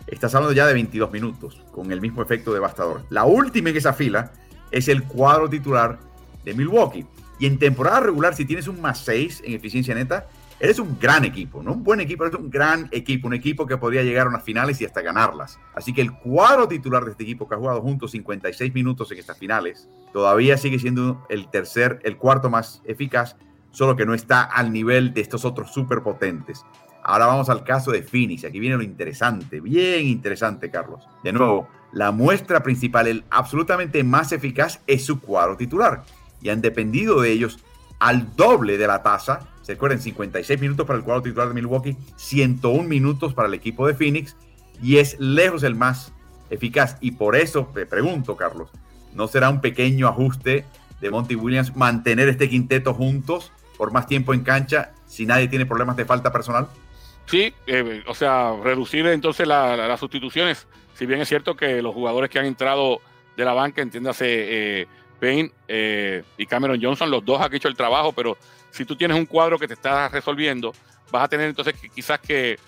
estás hablando ya de 22 minutos, con el mismo efecto devastador. La última en esa fila es el cuadro titular de Milwaukee. Y en temporada regular, si tienes un más 6 en eficiencia neta, Eres un gran equipo, no un buen equipo, eres un gran equipo, un equipo que podría llegar a unas finales y hasta ganarlas. Así que el cuadro titular de este equipo que ha jugado juntos 56 minutos en estas finales, todavía sigue siendo el tercer, el cuarto más eficaz solo que no está al nivel de estos otros superpotentes. Ahora vamos al caso de Phoenix. Aquí viene lo interesante, bien interesante, Carlos. De nuevo, la muestra principal, el absolutamente más eficaz, es su cuadro titular. Y han dependido de ellos al doble de la tasa. Se acuerdan, 56 minutos para el cuadro titular de Milwaukee, 101 minutos para el equipo de Phoenix. Y es lejos el más eficaz. Y por eso te pregunto, Carlos, ¿no será un pequeño ajuste de Monty Williams mantener este quinteto juntos por más tiempo en cancha si nadie tiene problemas de falta personal? Sí, eh, o sea, reducir entonces las sustituciones. Si bien es cierto que los jugadores que han entrado de la banca, entiéndase eh, Payne eh, y Cameron Johnson, los dos han hecho el trabajo, pero si tú tienes un cuadro que te está resolviendo, vas a tener entonces que, quizás que,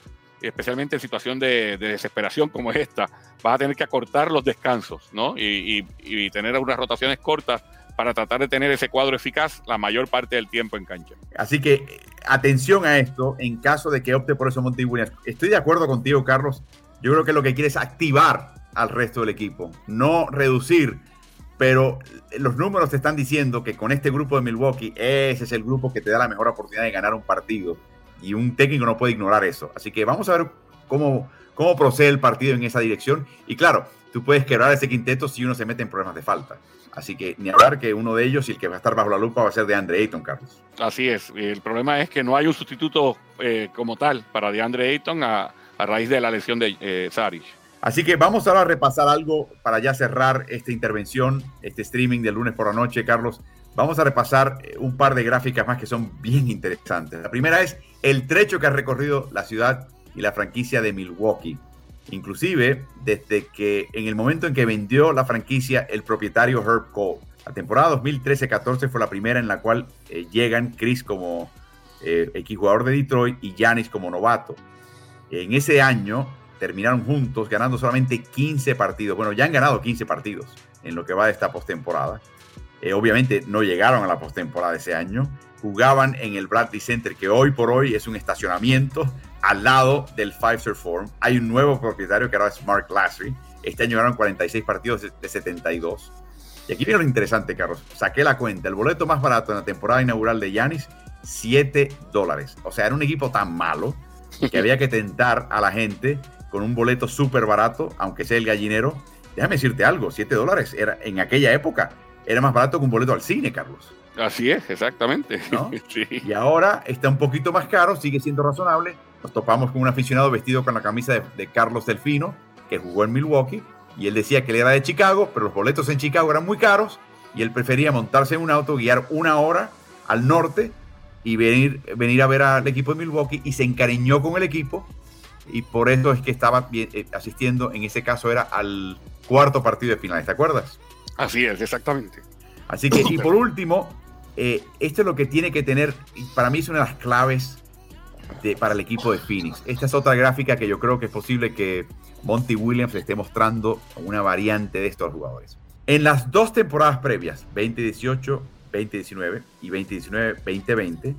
especialmente en situación de, desesperación como esta, vas a tener que acortar los descansos, ¿no? Y, y tener unas rotaciones cortas para tratar de tener ese cuadro eficaz la mayor parte del tiempo en cancha. Así que atención a esto en caso de que opte por eso Monty Williams. Estoy de acuerdo contigo, Carlos. Yo creo que lo que quiere es activar al resto del equipo, no reducir. Pero los números te están diciendo que con este grupo de Milwaukee, ese es el grupo que te da la mejor oportunidad de ganar un partido. Y un técnico no puede ignorar eso. Así que vamos a ver cómo, cómo procede el partido en esa dirección. Y claro, tú puedes quebrar ese quinteto si uno se mete en problemas de falta. Así que ni hablar que uno de ellos y el que va a estar bajo la lupa va a ser de Andre Ayton, Carlos. Así es. El problema es que no hay un sustituto eh, como tal para DeAndre Ayton a, a raíz de la lesión de eh, Así que vamos ahora a repasar algo para ya cerrar esta intervención, este streaming del lunes por la noche, Carlos. Vamos a repasar eh, un par de gráficas más que son bien interesantes. La primera es el trecho que ha recorrido la ciudad y la franquicia de Milwaukee. Inclusive desde que en el momento en que vendió la franquicia el propietario Herb Cole. La temporada 2013-14 fue la primera en la cual eh, llegan Chris como eh, jugador de Detroit y Giannis como novato. En ese año terminaron juntos ganando solamente 15 partidos. Bueno, ya han ganado 15 partidos en lo que va de esta postemporada. Eh, obviamente no llegaron a la postemporada ese año. Jugaban en el Bradley Center, que hoy por hoy es un estacionamiento al lado del Pfizer Forum. Hay un nuevo propietario que ahora es Mark Lassery. Este año ganaron 46 partidos de 72. Y aquí viene lo interesante, Carlos. Saqué la cuenta. El boleto más barato en la temporada inaugural de Yanis, 7 dólares. O sea, era un equipo tan malo que había que tentar a la gente con un boleto súper barato, aunque sea el gallinero. Déjame decirte algo, 7 dólares era, en aquella época era más barato que un boleto al cine, Carlos. Así es, exactamente. Y ahora está un poquito más caro, sigue siendo razonable, nos topamos con un aficionado vestido con la camisa de, Carlos Delfino, que jugó en Milwaukee, y él decía que él era de Chicago, pero los boletos en Chicago eran muy caros, y él prefería montarse en un auto, guiar una hora al norte y venir, venir a ver al equipo de Milwaukee, y se encariñó con el equipo, y por eso es que estaba eh, asistiendo, en ese caso era al cuarto partido de finales, ¿te acuerdas? Así es, exactamente. Así que, y por último, eh, esto es lo que tiene que tener, para mí es una de las claves para el equipo de Phoenix. Esta es otra gráfica que yo creo que es posible que Monty Williams esté mostrando una variante de estos jugadores. En las dos temporadas previas, 2018, 2019 y 2019-2020,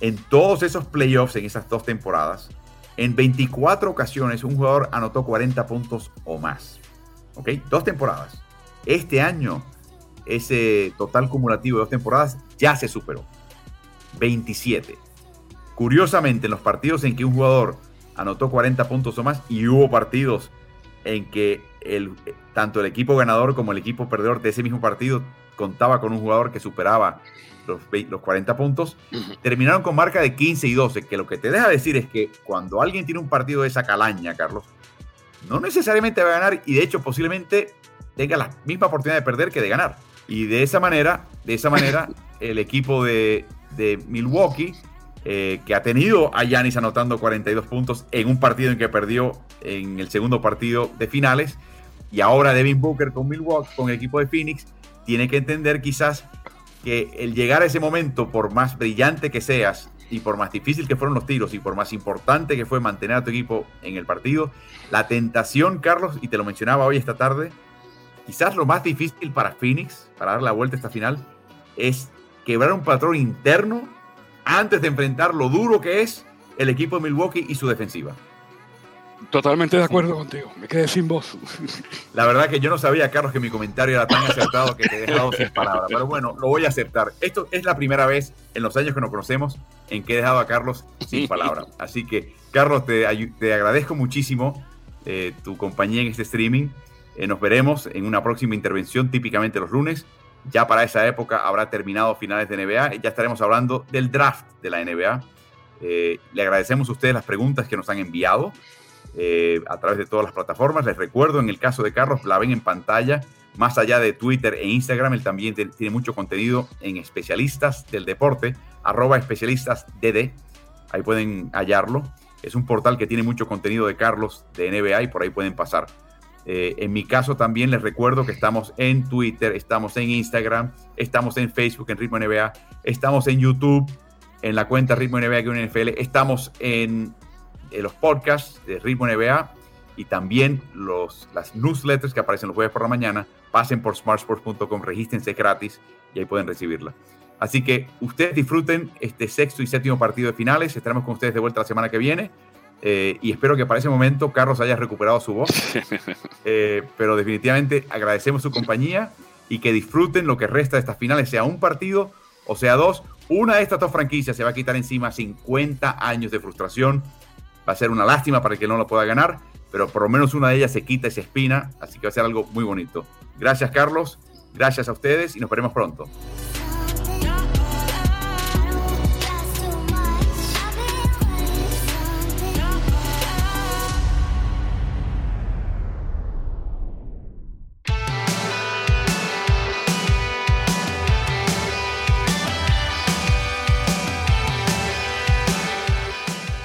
en todos esos playoffs, en esas dos temporadas, en 24 ocasiones un jugador anotó 40 puntos o más. ¿Ok? Dos temporadas. Este año, ese total cumulativo de dos temporadas ya se superó. 27. Curiosamente, en los partidos en que un jugador anotó 40 puntos o más, y hubo partidos en que el, tanto el equipo ganador como el equipo perdedor de ese mismo partido contaba con un jugador que superaba los, los 40 puntos, terminaron con marca de 15 y 12, que lo que te deja decir es que cuando alguien tiene un partido de esa calaña, Carlos, no necesariamente va a ganar y de hecho posiblemente tenga la misma oportunidad de perder que de ganar. Y de esa manera, de esa manera, el equipo de, de Milwaukee eh, que ha tenido a Yanis anotando 42 puntos en un partido en que perdió en el segundo partido de finales. Y ahora Devin Booker con Milwaukee, con el equipo de Phoenix, tiene que entender quizás que el llegar a ese momento, por más brillante que seas y por más difícil que fueron los tiros y por más importante que fue mantener a tu equipo en el partido, la tentación, Carlos, y te lo mencionaba hoy esta tarde, quizás lo más difícil para Phoenix, para dar la vuelta a esta final, es quebrar un patrón interno antes de enfrentar lo duro que es el equipo de Milwaukee y su defensiva. Totalmente de acuerdo contigo, me quedé sin voz. La verdad que yo no sabía, Carlos, que mi comentario era tan acertado que te he dejado sin palabras, pero bueno, lo voy a aceptar. Esto es la primera vez en los años que nos conocemos en que he dejado a Carlos sin palabras. Así que, Carlos, te, te agradezco muchísimo eh, tu compañía en este streaming. Eh, nos veremos en una próxima intervención, típicamente los lunes. Ya para esa época habrá terminado finales de NBA y ya estaremos hablando del draft de la NBA. Eh, le agradecemos a ustedes las preguntas que nos han enviado a través de todas las plataformas. Les recuerdo, en el caso de Carlos, la ven en pantalla. Más allá de Twitter e Instagram, él también tiene mucho contenido en especialistas del deporte, arroba especialistas DD. Ahí pueden hallarlo. Es un portal que tiene mucho contenido de Carlos de NBA y por ahí pueden pasar. Eh, en mi caso también les recuerdo que estamos en Twitter, estamos en Instagram, estamos en Facebook en Ritmo NBA, estamos en YouTube, en la cuenta Ritmo NBA que un NFL, estamos en, los podcasts de Ritmo NBA y también los, las newsletters que aparecen los jueves por la mañana. Pasen por smartsports.com, regístrense gratis y ahí pueden recibirla. Así que ustedes disfruten este sexto y séptimo partido de finales. Estaremos con ustedes de vuelta la semana que viene. Eh, y espero que para ese momento Carlos haya recuperado su voz. Eh, pero definitivamente agradecemos su compañía y que disfruten lo que resta de estas finales, sea un partido o sea dos. Una de estas dos franquicias se va a quitar encima 50 años de frustración. Va a ser una lástima para el que no lo pueda ganar, pero por lo menos una de ellas se quita esa espina, así que va a ser algo muy bonito. Gracias Carlos, gracias a ustedes y nos veremos pronto.